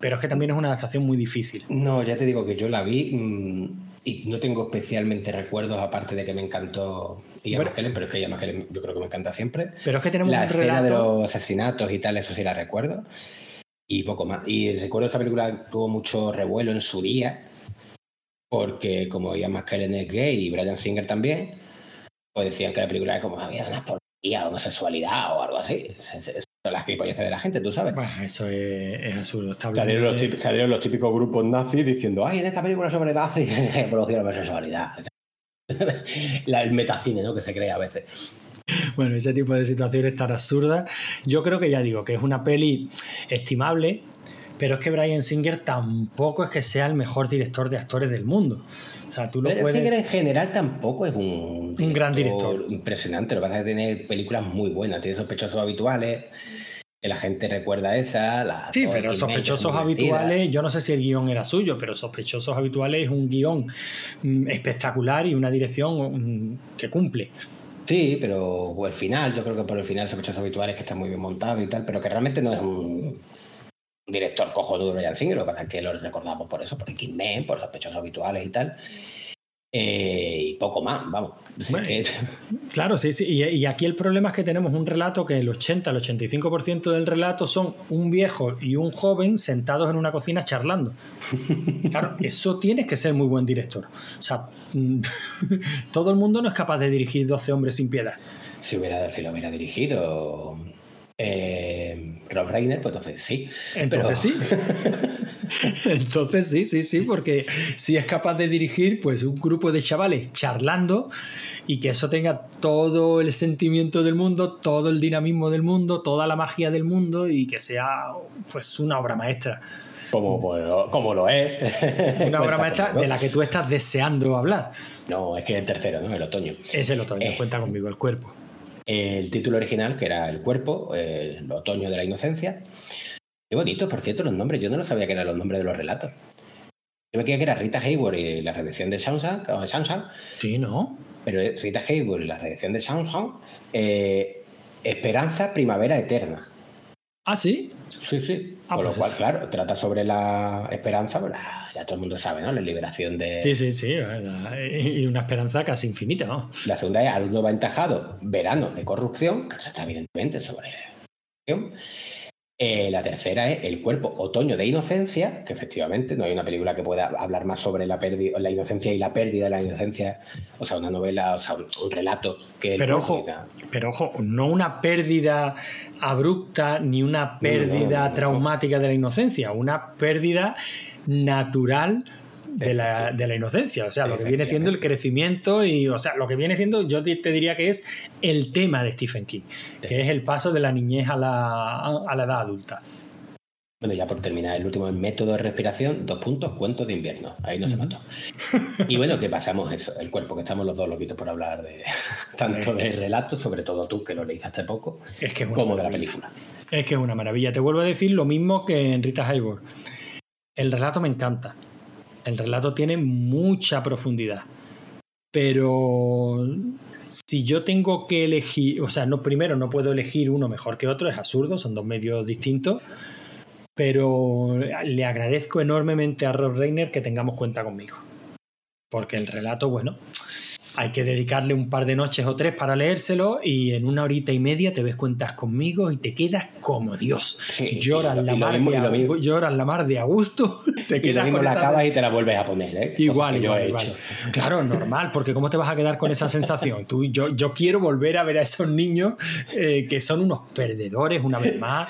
pero es que también es una adaptación muy difícil. No, ya te digo que yo la vi mm, y no tengo especialmente recuerdos, aparte de que me encantó Ian Bueno. McKellen, pero es que Ian McKellen yo creo que me encanta siempre. Pero es que tenemos La un escena relato. de los asesinatos y tal, eso sí la recuerdo. Y poco más. Y recuerdo esta película tuvo mucho revuelo en su día. porque como Ian McKellen es gay y Brian Singer también, pues decían que la película era como había una porquería, homosexualidad o algo así. Son las gilipolleces de la gente, tú sabes. Bah, eso es, es absurdo. Salieron los, salieron típicos grupos nazis diciendo, ay, en esta película sobre nazis, apología de la homosexualidad. La- el metacine, ¿no? Que se cree a veces. Bueno, ese tipo de situaciones tan absurdas. Yo creo que ya digo que es una peli estimable, pero es que Brian Singer tampoco es que sea el mejor director de actores del mundo. O sea, tú lo puedes. Singer en general tampoco es un, Un gran director. impresionante. Lo que pasa es que tiene películas muy buenas, tiene sospechosos habituales, que la gente recuerda esa. La Sí, pero sospechosos habituales, yo no sé si el guion era suyo, pero sospechosos habituales es un guion mm, espectacular y una dirección mm, que cumple. Sí, pero el final, yo creo que por el final sospechosos habituales que está muy bien montado y tal, pero que realmente no es un un director cojonudo Brian Singer, lo que pasa es que lo recordamos por eso, por Kidman, por sospechosos habituales y tal. Eh, y poco más, vamos. Bueno, que- Claro, sí, sí. Y, y aquí el problema es que tenemos un relato que el 80, el 85% del relato son un viejo y un joven sentados en una cocina charlando. Claro, eso tienes que ser muy buen director. O sea, todo el mundo no es capaz de dirigir 12 hombres sin piedad. si, hubiera, si lo hubiera dirigido eh, Rob Reiner, pues entonces sí. Entonces sí. Entonces sí, sí, sí, porque si es capaz de dirigir pues un grupo de chavales charlando y que eso tenga todo el sentimiento del mundo, todo el dinamismo del mundo, toda la magia del mundo y que sea pues una obra maestra. Como, pues, como lo es. Una obra maestra conmigo. de la que tú estás deseando hablar. No, es que el tercero, ¿no? El otoño. Es el otoño, Eh. cuenta conmigo, el cuerpo. El título original, que era El cuerpo, eh, el otoño de la inocencia. Qué bonito, por cierto, los nombres. Yo no lo sabía que eran los nombres de los relatos. Yo me creía que era Rita Hayworth y la redención de o Shawshank, Sí, ¿no? pero Rita Hayworth y la redención de Shawshank, eh, Esperanza Primavera Eterna. Ah, sí. Sí, sí. Ah, Con pues lo cual, eso. claro, trata sobre la esperanza, pues, ya todo el mundo sabe, ¿no? La liberación de... Sí, sí, sí. Y una esperanza casi infinita, ¿no? La segunda es Alumno Aventajado, Verano de Corrupción, que trata evidentemente sobre corrupción. Eh, la tercera es El cuerpo otoño de inocencia, que efectivamente no hay una película que pueda hablar más sobre la, pérdida, la inocencia y la pérdida de la inocencia, o sea, una novela, o sea, un, un relato que... Pero ojo, pero ojo, no una pérdida abrupta ni una pérdida no, no. traumática de la inocencia, una pérdida natural de la, de la inocencia. O sea, lo que viene siendo el crecimiento y, o sea, lo que viene siendo, yo te te diría que es el tema de Stephen King, que es el paso de la niñez a la, a la edad adulta. Bueno, ya por terminar, el último es método de respiración, dos puntos, cuentos de invierno. Ahí no se mató. Y bueno, que pasamos eso, el cuerpo, que estamos los dos loquitos por hablar de tanto de relatos, sobre todo tú, que lo leíste hace poco, Es que es como de la película. Es que es una maravilla. Te vuelvo a decir lo mismo que en Rita Hayworth. El relato me encanta. El relato tiene mucha profundidad. Pero si yo tengo que elegir, o sea, no, primero no puedo elegir uno mejor que otro, es absurdo, son dos medios distintos. Pero le agradezco enormemente a Rob Reiner que tengamos cuenta conmigo. Porque el relato, bueno, hay que dedicarle un par de noches o tres para leérselo y en una horita y media te ves cuentas conmigo y te quedas como Dios. Sí, lloras, y lo- la y mar mismo- de y lloras la mar de a gusto, te Y lo quedas mismo con la acabas y te la vuelves a poner, ¿eh? Igual, que yo igual, he igual. hecho. Claro, normal, porque ¿cómo te vas a quedar con esa sensación? Tú, yo, yo quiero volver a ver a esos niños eh, que son unos perdedores, una vez más,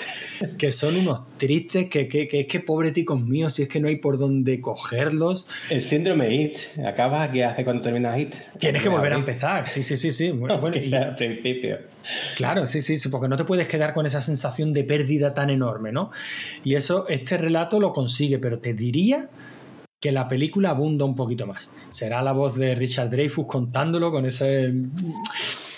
que son unos tristes, que, que, que es que pobre ticos míos, si es que no hay por dónde cogerlos. El síndrome IT, acabas aquí hace cuando terminas IT. Tienes que volver a empezar, sí, sí, sí, sí. Bueno, Bueno, y- al principio. Claro, sí, sí, sí, porque no te puedes quedar con esa sensación de pérdida tan enorme, ¿no? Y eso, este relato lo consigue, pero te diría que la película abunda un poquito más. Será la voz de Richard Dreyfus contándolo con ese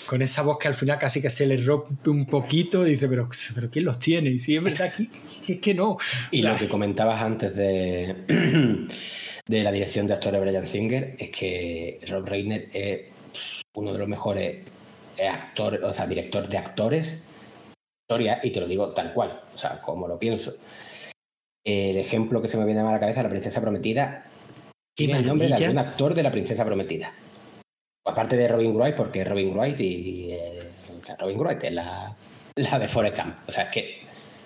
con esa voz que al final casi que se le rompe un poquito y dice, pero, pero ¿quién los tiene? Y si es verdad que, es que no. Y lo que comentabas antes de, de la dirección de actores de Brian Singer es que Rob Reiner es uno de los mejores actores, o sea, director de actores historia, y te lo digo tal cual, o sea, como lo pienso. El ejemplo que se me viene a la cabeza, La Princesa Prometida, tiene el nombre de algún actor de La Princesa Prometida. Aparte de Robin Wright, porque Robin Wright y eh, Robin Wright es la, la de Forrest Gump. O sea, es que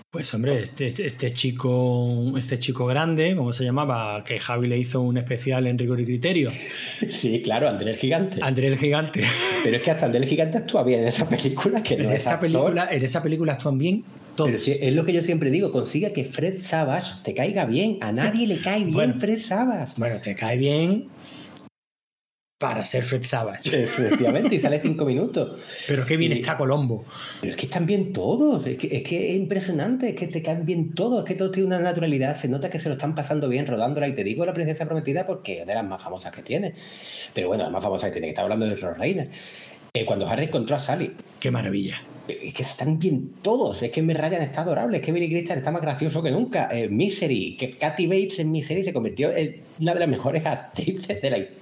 Pues hombre, este, este chico, este chico grande, ¿cómo se llamaba? Que Javi le hizo un especial en rigor y criterio. Sí, claro, Andrés el Gigante. Andrés el Gigante. Pero es que hasta Andrés el Gigante actúa bien en esa película. Que En no es esta actor. película, en esa película actúan bien todos. Pero es lo que yo siempre digo, consiga que Fred Savage te caiga bien. A nadie le cae bien Bueno. Fred Savage. Bueno, te cae bien para ser Fred Savage. Efectivamente, y sale cinco minutos. Pero qué bien Y- está Colombo. Pero es que están bien todos, es que, es que es impresionante, es que te caen bien todos, es que todo tiene una naturalidad, se nota que se lo están pasando bien rodándola y te digo la princesa prometida porque es de las más famosas que tiene. Pero bueno, la más famosa que tiene, que está hablando de Rose Reiner. Eh, cuando Harry encontró a Sally, Qué maravilla. es que están bien todos, es que me Ryan está adorable, es que Billy Crystal está más gracioso que nunca. Eh, Misery, que Kathy Bates en Misery se convirtió en una de las mejores actrices de la historia.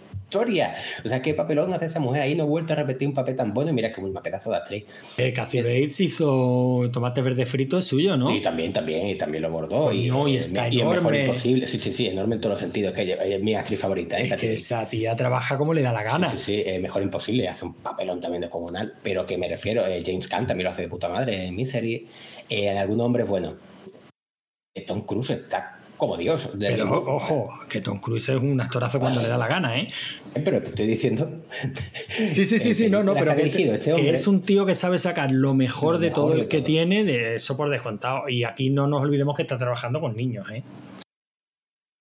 O sea, qué papelón hace esa mujer ahí, no ha vuelto a repetir un papel tan bueno y mira que un pedazo de actriz. Eh, Bates hizo tomate verde frito, es suyo, ¿no? Y también, también, y también lo bordó. Y eh, está y es mejor enorme. imposible. Sí, sí, sí, enorme en todos los sentidos. Que ella- ella es mi actriz favorita. ¿eh? Es que esa tía trabaja como le da la gana. Sí, sí, es mejor imposible. Hace un papelón también descomunal. Pero que me refiero, eh, James Caan también lo hace de puta madre en Misery. Eh, en algún hombre, bueno. eh, Tom Cruise está como Dios. De- Pero ojo, que Tom Cruise es un actorazo cuando le da la gana, ¿eh? Eh, Pero te estoy diciendo. Sí, sí, sí, sí, no, no, pero que este que es un tío que sabe sacar lo mejor Lo de todo de el que todo. tiene, de eso por descontado. Y aquí no nos olvidemos que está trabajando con niños, ¿eh?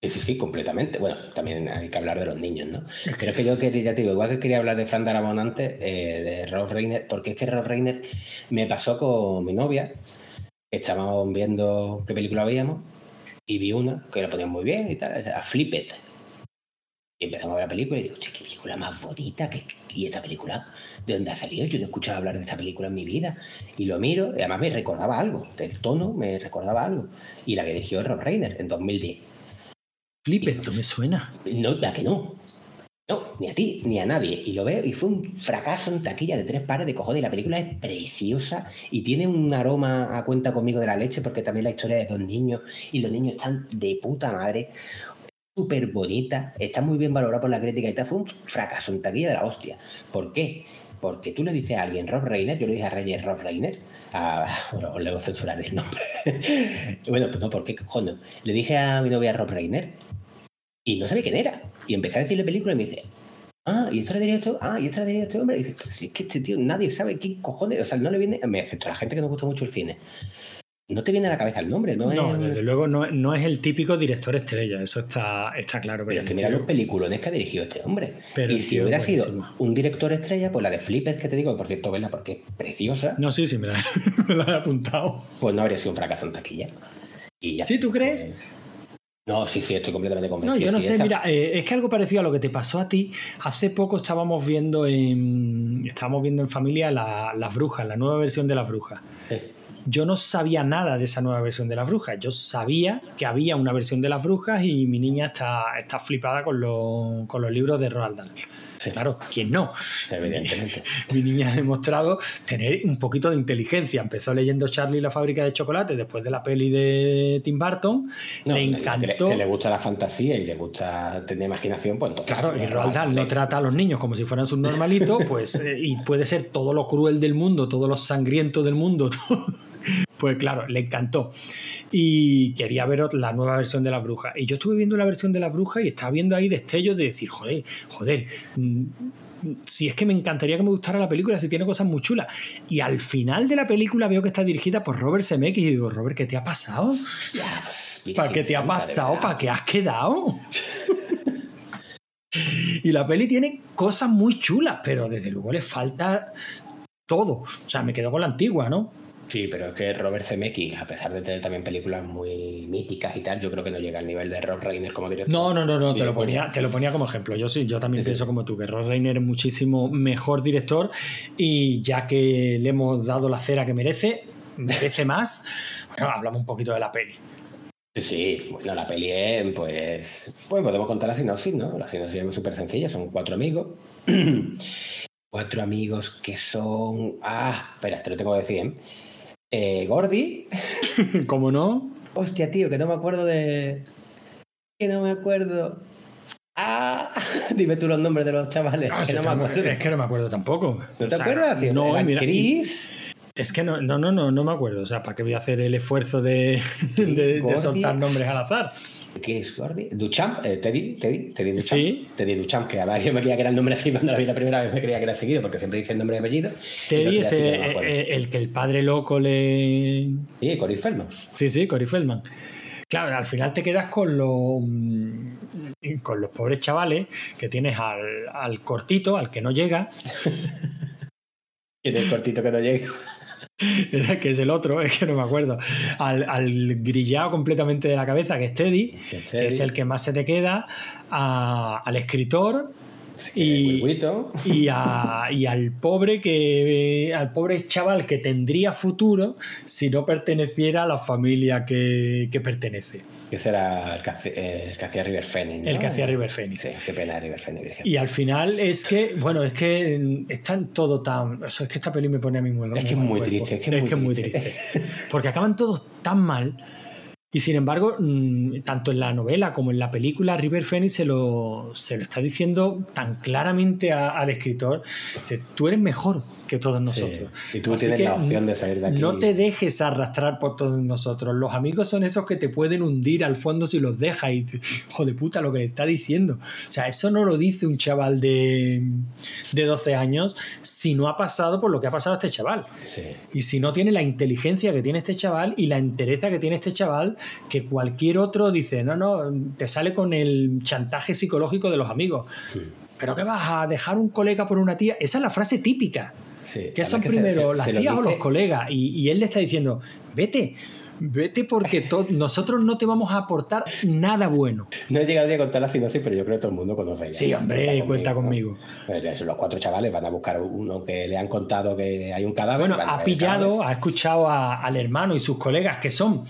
Sí, sí, sí, completamente. Bueno, también hay que hablar de los niños, ¿no? Pero es que yo quería, ya te digo, igual que quería hablar de Fran Darabont antes, eh, de Rob Reiner, porque es que Rob Reiner me pasó con mi novia, estábamos viendo qué película veíamos, y vi una que la ponían muy bien y tal, a Flip It. Y empezamos a ver la película y digo, "Hostia, qué película más bonita, que y esta película, ¿de dónde ha salido? Yo no he escuchado hablar de esta película en mi vida. Y lo miro, y además me recordaba algo, el tono me recordaba algo. Y la que dirigió Rob Reiner en 2010. Flip, esto me suena. No, la que no. No, ni a ti, ni a nadie. Y lo veo, y fue un fracaso en taquilla de tres pares de cojones. Y la película es preciosa y tiene un aroma a cuenta conmigo de la leche, porque también la historia es de dos niños y los niños están de puta madre. Súper bonita, está muy bien valorada por la crítica y tal. Fue un fracaso en taquilla de la hostia. ¿Por qué? Porque tú le dices a alguien Rob Reiner, yo le dije a Reyes Rob Reiner, bueno, os le voy a censurar el nombre. bueno, pues no, ¿por qué cojones? Le dije a mi novia Rob Reiner y no sabía quién era. Y empecé a decirle película y me dice, ah, ¿y esto la diría esto? Ah, ¿y esta la diría este hombre? Y dice, pues si es que este tío nadie sabe quién cojones, o sea, no le viene, me excepto la gente que nos gusta mucho el cine. No te viene a la cabeza el nombre, ¿no? No, es... desde luego no, no es el típico director estrella, eso está, está claro. Pero es que mira los peliculones que ha dirigido este hombre. Pero y si hubiera sido un director estrella, pues la de Flippers que te digo, por cierto, verla porque es preciosa, No, sí, sí, me la, me la he apuntado. pues no habría sido un fracaso en taquilla. Y ya. ¿Sí, tú crees? Eh, No, sí, sí, estoy completamente No, convencido. yo no Sí, sé, esta- mira, eh, es que algo parecido a lo que te pasó a ti. Hace poco estábamos viendo en, estábamos viendo en familia la- Las Brujas, la nueva versión de Las Brujas. Sí. Yo no sabía nada de esa nueva versión de Las Brujas. Yo sabía que había una versión de Las Brujas y mi niña está, está flipada con, los- con los libros de Roald Dahl. Claro, ¿quién no? Evidentemente. Mi niña ha demostrado tener un poquito de inteligencia. Empezó leyendo Charlie la fábrica de chocolate después de la peli de Tim Burton. No, le que- encantó. Que, le gusta la fantasía y le gusta tener imaginación, pues entonces. Claro, y Roald Dahl no trata a los niños como si fueran sus normalitos, pues, eh, y puede ser todo lo cruel del mundo, todo lo sangriento del mundo, todo. Pues claro, le encantó. Y quería ver la nueva versión de la bruja. Y yo estuve viendo la versión de la bruja y estaba viendo ahí destellos de decir, joder, joder, mm, si es que me encantaría que me gustara la película, si tiene cosas muy chulas. Y al final de la película veo que está dirigida por Robert Zemeckis y digo, Robert, ¿qué te ha pasado? ¿Para qué te ha pasado? ¿Para qué has quedado? y la peli tiene cosas muy chulas, pero desde luego le falta todo. O sea, me quedo con la antigua, ¿no? Sí, pero es que Robert Zemeckis, a pesar de tener también películas muy míticas y tal, yo creo que no llega al nivel de Rob Reiner como director. No, no, no, no, Sí, te lo, ponía, te lo ponía como ejemplo. Yo sí, yo también Sí, pienso como tú, que Rob Reiner es muchísimo mejor director y ya que le hemos dado la cera que merece, merece más, bueno, hablamos un poquito de la peli. Sí, sí, bueno, la peli es, pues, pues podemos contar la sinopsis, ¿no? La sinopsis es súper sencilla, son cuatro amigos. cuatro amigos que son... Ah, espera, te lo tengo que decir, ¿eh? Eh, Gordy. ¿Cómo no? Hostia, tío, que no me acuerdo de... Que no me acuerdo... Ah, dime tú los nombres de los chavales, Ah, que sí, no me que no me- acuerdo. es que no me acuerdo tampoco. ¿No te O sea, acuerdas? No, mira, Chris, Es que no, no, no, no, no me acuerdo. O sea, ¿para qué voy a hacer el esfuerzo de, de- de Gordy. soltar nombres al azar? ¿Qué es Gordy? Duchamp, eh, Teddy, Teddy, Teddy Duchamp. Sí. Teddy Duchamp, que a ver, yo me creía que era el nombre así cuando la vi la primera vez, me creía que era seguido, porque siempre dice el nombre y apellido. Teddy es el, no me acuerdo. el- que el padre loco le. Sí, Cory Feldman. Sí, sí, Cory Feldman. Claro, al final te quedas con los mm, con los pobres chavales que tienes al, al cortito, al que no llega, Tiene el cortito que no llega. que es el otro, es que no me acuerdo, al, al grillado completamente de la cabeza, que es Teddy, que es el que más se te queda, a- al escritor y, y, a- y al pobre que al pobre chaval que tendría futuro si no perteneciera a la familia que, que pertenece. Que ese era el que hacía, eh, el que hacía River Phoenix. El ¿no? que hacía River Phoenix. Sí, qué pena River Phoenix. Y al final es que, bueno, es que mm, están todo tan. Eso es que esta peli me pone a mí muy Es que es muy triste, es que es muy triste. Porque acaban todos tan mal. Y sin embargo, mm, tanto en la novela como en la película, River Phoenix se lo, se lo está diciendo tan claramente a- al escritor: que tú eres mejor que todos nosotros. Sí. Y tú Así tienes la opción de salir de aquí. No te dejes arrastrar por todos nosotros. Los amigos son esos que te pueden hundir al fondo si los dejas. Y hijo de puta, lo que le está diciendo. O sea, eso no lo dice un chaval de, de 12 años si no ha pasado por lo que ha pasado este chaval. Sí. Y si no tiene la inteligencia que tiene este chaval y la entereza que tiene este chaval, que cualquier otro dice, no, no, te sale con el chantaje psicológico de los amigos. Mm. ¿Pero qué vas a dejar un colega por una tía? Esa es la frase típica. Sí. ¿Qué son que primero, se- las se lo tías o los colegas? Y, y él le está diciendo, vete, vete porque nosotros no te vamos a aportar nada bueno. No he llegado a contar la sinopsis, pero yo creo que todo el mundo conoce. ya. Sí, hombre, cuenta conmigo. Los cuatro chavales van a buscar uno que le han contado que hay un cadáver. Bueno, ha pillado, ha escuchado a- al hermano y sus colegas, que son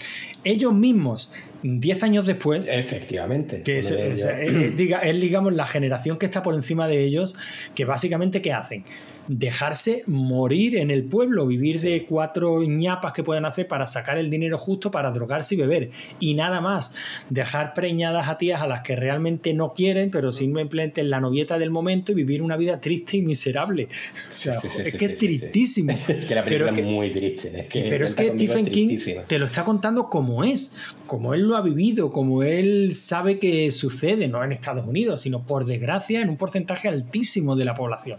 ellos mismos, 10 años después. Efectivamente. que es, es, digamos, la generación que está por encima de ellos, que básicamente, ¿qué hacen? Dejarse morir en el pueblo, vivir de cuatro ñapas que pueden hacer para sacar el dinero justo para drogarse y beber, y nada más. Dejar preñadas a tías a las que realmente no quieren, pero simplemente en la novieta del momento y vivir una vida triste y miserable. O sea, Sí, sí, es que es tristísimo. Es que la película Pero es que- muy triste. Es que pero es que Stephen King te lo está contando como es, como él lo ha vivido, como él sabe que sucede, no en Estados Unidos, sino por desgracia en un porcentaje altísimo de la población.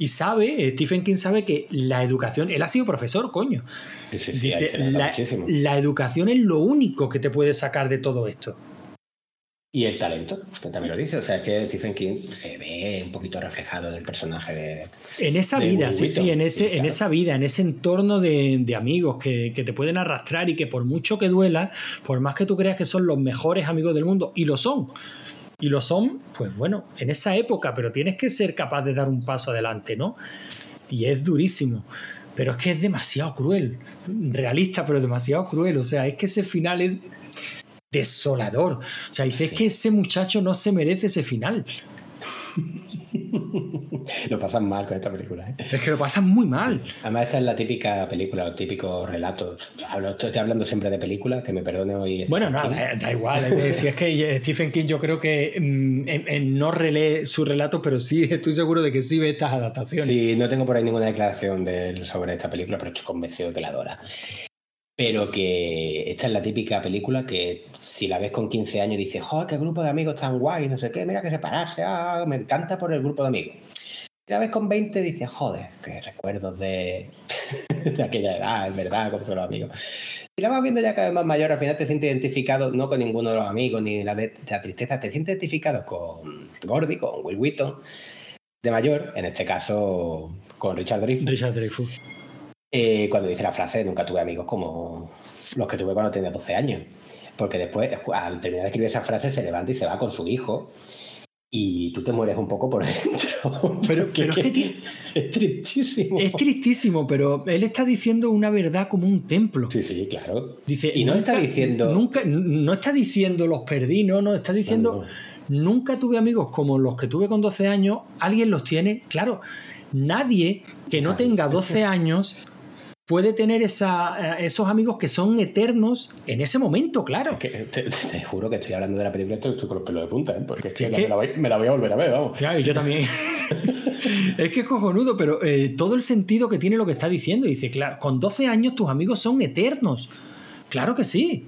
Y sabe, eh, Stephen King sabe que la educación, él ha sido profesor, coño. Sí, Dice, la, muchísimo. la educación es lo único que te puede sacar de todo esto. Y el talento, que también lo dice. O sea, es que Stephen King se ve un poquito reflejado en el personaje de. En esa De vida, sí, sí, en, ese, en esa vida, en ese entorno de, de amigos que, que te pueden arrastrar y que por mucho que duela, por más que tú creas que son los mejores amigos del mundo, y lo son, y lo son, pues bueno, en esa época, pero tienes que ser capaz de dar un paso adelante, ¿no? Y es durísimo. Pero es que es demasiado cruel, realista, pero demasiado cruel. O sea, es que ese final es desolador. O sea, dices que ese muchacho no se merece ese final. Lo pasan mal con esta película. ¿eh? Es que lo pasan muy mal. Además, esta es la típica película, o típico relato. Hablo- estoy hablando siempre de películas, que me perdone hoy. Bueno, no, King. da, igual. es Si es que Stephen King, yo creo que mm, en- en no relee su relato, pero sí estoy seguro de que sí ve estas adaptaciones. Sí, no tengo por ahí ninguna declaración de él sobre esta película, pero estoy convencido de que la adora. Pero que esta es la típica película que si la ves con 15 años dices, joder, qué grupo de amigos tan guay, no sé qué, mira que separarse, ah, me encanta por el grupo de amigos. Y la ves con 20 dices, joder, qué recuerdos de, de aquella edad, es verdad, cómo son los amigos. Y la vas viendo ya cada vez más mayor, al final te sientes identificado no con ninguno de los amigos ni la, de, la tristeza, te sientes identificado con Gordy, con Will Wheaton, de mayor, en este caso con Richard Dreyfuss. Richard Dreyfuss. Eh, cuando dice la frase, nunca tuve amigos como los que tuve cuando tenía 12 años. Porque después, al terminar de escribir esa frase, se levanta y se va con su hijo. Y tú te mueres un poco por dentro. Pero- que tiene- es tristísimo. Es tristísimo, pero él está diciendo una verdad como un templo. Sí, sí, claro. Dice, y no está diciendo. Nunca, no está diciendo los perdí, no, no, está diciendo. No, no. Nunca tuve amigos como los que tuve con 12 años. Alguien los tiene. Claro, nadie que no tenga 12 años puede tener esa, eh, esos amigos que son eternos en ese momento, claro. Que te, te juro que estoy hablando de la película y estoy con los pelos de punta, ¿eh? porque es que, Sí, es la- que- Me, la voy, me la voy a volver a ver, vamos. Claro, y yo también. es que es cojonudo, pero eh, todo el sentido que tiene lo que está diciendo. Dice, claro, con 12 años tus amigos son eternos. Claro que sí.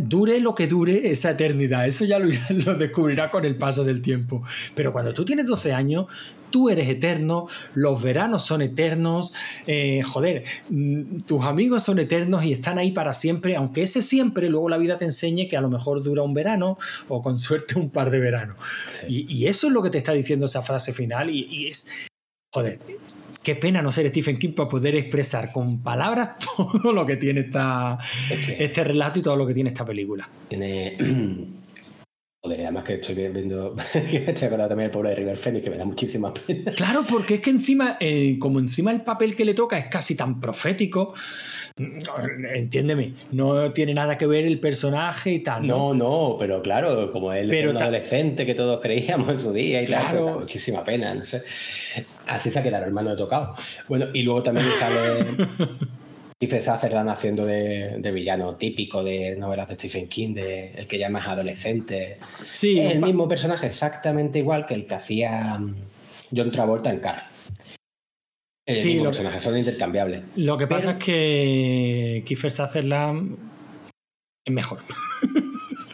Dure lo que dure esa eternidad. Eso ya lo, lo descubrirá con el paso del tiempo. Pero cuando tú tienes 12 años, tú eres eterno, los veranos son eternos, eh, joder, mm, tus amigos son eternos y están ahí para siempre, aunque ese siempre luego la vida te enseñe que a lo mejor dura un verano o con suerte un par de veranos. Sí. Y, y eso es lo que te está diciendo esa frase final y, y es, joder, qué pena no ser Stephen King para poder expresar con palabras todo lo que tiene esta, Es que este relato y todo lo que tiene esta película. tiene. Joder, además que estoy viendo. estoy acordando también del pobre de River Phoenix, que me da muchísima pena. Claro, porque es que encima, eh, como encima el papel que le toca es casi tan profético, entiéndeme, no tiene nada que ver el personaje y tal. ¿no? No, no, pero claro, como él Pero un adolescente que todos creíamos en su día y tal, Claro. pues da muchísima pena, no sé. Así se ha quedado hermano de tocado. Bueno, y luego también sale Stephen Sutherland haciendo de, de villano típico de novelas de Stephen King, de el que llama adolescente. Sí, es el mismo personaje exactamente igual que el que hacía mm, John Travolta en Carl. El Sí, lo- personaje, son intercambiables. lo que pasa pero- es que Kiefer Sutherland es mejor.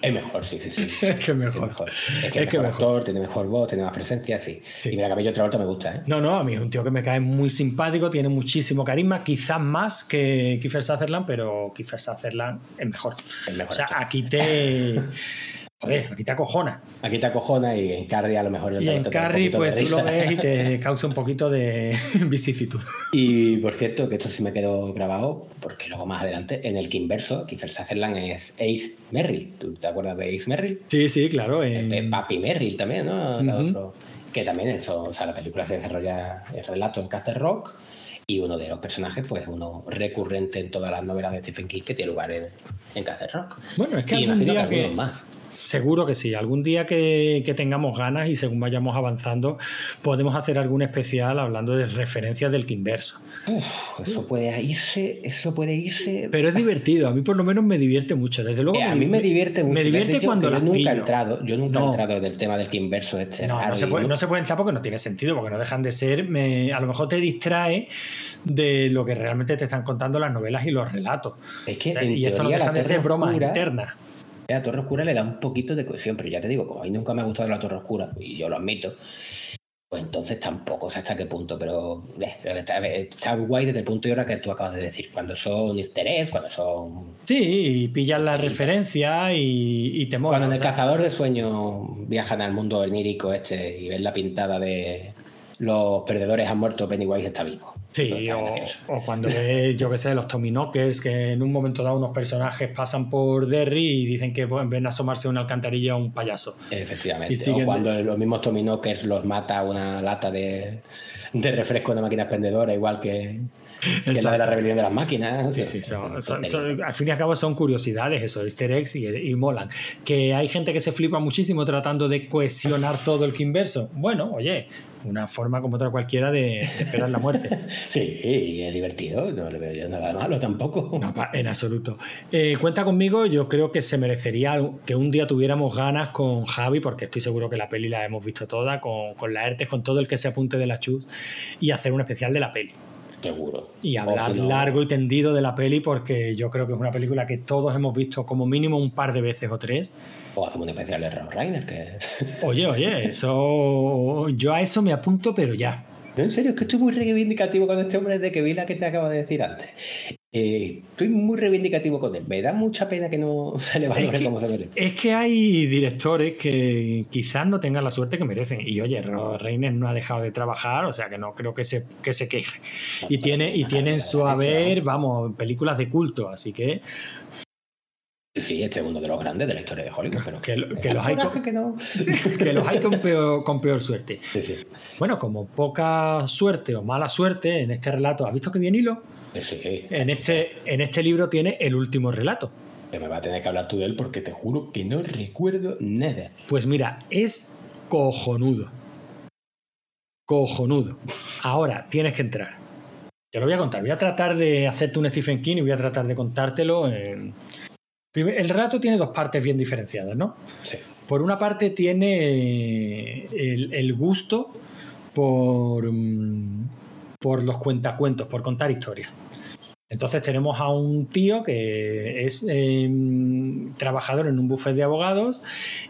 Es mejor, sí, sí, sí. es que es Es mejor. Es que Es es que mejor tiene mejor voz, tiene más presencia, sí. Sí. Y mira John Travolta me gusta, ¿eh? No, no, a mí es un tío que me cae muy simpático, tiene muchísimo carisma, quizás más que Kiefer Sutherland, pero Kiefer Sutherland es mejor. El mejor O sea, actor. aquí te. Joder, aquí te acojona. Aquí te acojona y en Carrie a lo mejor Y en de pues tú lo ves y te causa un poquito de vicisitud. Y por cierto, que esto sí me quedó grabado, porque luego más adelante, en el Kinverso, Kiefer Sutherland es Ace Merrill. ¿Tú te acuerdas de Ace Merrill? Sí, sí, claro. Eh, en- Papi Merrill también, ¿no? Otro- que también eso, o sea, la película se desarrolla el relato en Castle Rock y uno de los personajes, pues uno recurrente en todas las novelas de Stephen King que tiene lugar en, en Castle Rock. Bueno, es que y algún imagino que día que. algunos más. Seguro que sí. Algún día que, que tengamos ganas y según vayamos avanzando, podemos hacer algún especial hablando de referencias del Kinverso. Uf, eso puede irse, eso puede irse. Pero es divertido. A mí, por lo menos, me divierte mucho. Desde luego. Eh, a mí me divierte mucho. Me divierte hecho, cuando yo nunca he entrado, yo nunca No. he entrado del tema del Kinverso este. No, no se, puede, no se puede entrar porque no tiene sentido, porque no dejan de ser. me- a lo mejor te distrae de lo que realmente te están contando las novelas y los relatos. Es que en y esto no la de ser Oscura- internas. La Torre Oscura le da un poquito de cohesión, pero ya te digo, como a mí nunca me ha gustado la Torre Oscura, y yo lo admito, pues entonces tampoco sé hasta qué punto, pero eh, está, está guay desde el punto de hora que tú acabas de decir, cuando son easter eggs, cuando son... Sí, y pillas la referencia y, y te mola. Cuando en el sea, cazador de sueños viajan al mundo onírico este y ven la pintada de los perdedores han muerto, Pennywise está vivo. Sí, está o, cuando ves, yo que sé, los Tommy Knockers, que en un momento dado unos personajes pasan por Derry y dicen que pues, ven a asomarse a una alcantarilla a un payaso. Efectivamente. Y o cuando los mismos Tommy Knockers los mata una lata de, de refresco en una máquina expendedora, igual que, que la de la rebelión de las máquinas. Sí, sí, son, son- Tontería. son- al fin y al cabo son curiosidades, eso, easter eggs y, y molan. Que hay gente que se flipa muchísimo tratando de cohesionar todo el Kinverso. Bueno, oye, una forma como otra cualquiera de, de esperar la muerte. Sí, y es divertido, no le veo yo nada malo tampoco. No, en absoluto. Eh, cuenta conmigo, yo creo que se merecería que un día tuviéramos ganas con Javi, porque estoy seguro que la peli la hemos visto toda, con, con la ERTES, con todo el que se apunte de la chus, y hacer un especial de la peli. Seguro. Y hablar si no- largo y tendido de la peli, porque yo creo que es una película que todos hemos visto como mínimo un par de veces o tres. O hacemos un especial de Rob Reiner, que... Oye, oye, eso. Yo a eso me apunto, pero ya. No, en serio, es que estoy muy reivindicativo con este hombre desde que vi la que te acabo de decir antes. Eh, estoy muy reivindicativo con él. Me da mucha pena que no se le valore Es que- como se merece. Es que hay directores que quizás no tengan la suerte que merecen. Y oye, Ro- Reiner no ha dejado de trabajar, o sea que no creo que se, que se queje. Y tiene, y tiene en su haber, vamos, películas de culto, así que, Sí, este es uno de los grandes de la historia de Hollywood, pero Que lo- los hay con- que no. que los hay con peor, con peor suerte. Sí, sí. Bueno, como poca suerte o mala suerte en este relato, ¿has visto que bien hilo? Sí, sí. En este, en este libro tiene el último relato. Que me va a tener que hablar tú de él porque te juro que no recuerdo nada. Pues mira, es cojonudo. Cojonudo. Ahora tienes que entrar. Te lo voy a contar. Voy a tratar de hacerte un Stephen King y voy a tratar de contártelo. En... El relato tiene dos partes bien diferenciadas, ¿no? Sí. Por una parte tiene el, el gusto por, mm, por los cuentacuentos, por contar historias. Entonces tenemos a un tío que es eh, trabajador en un buffet de abogados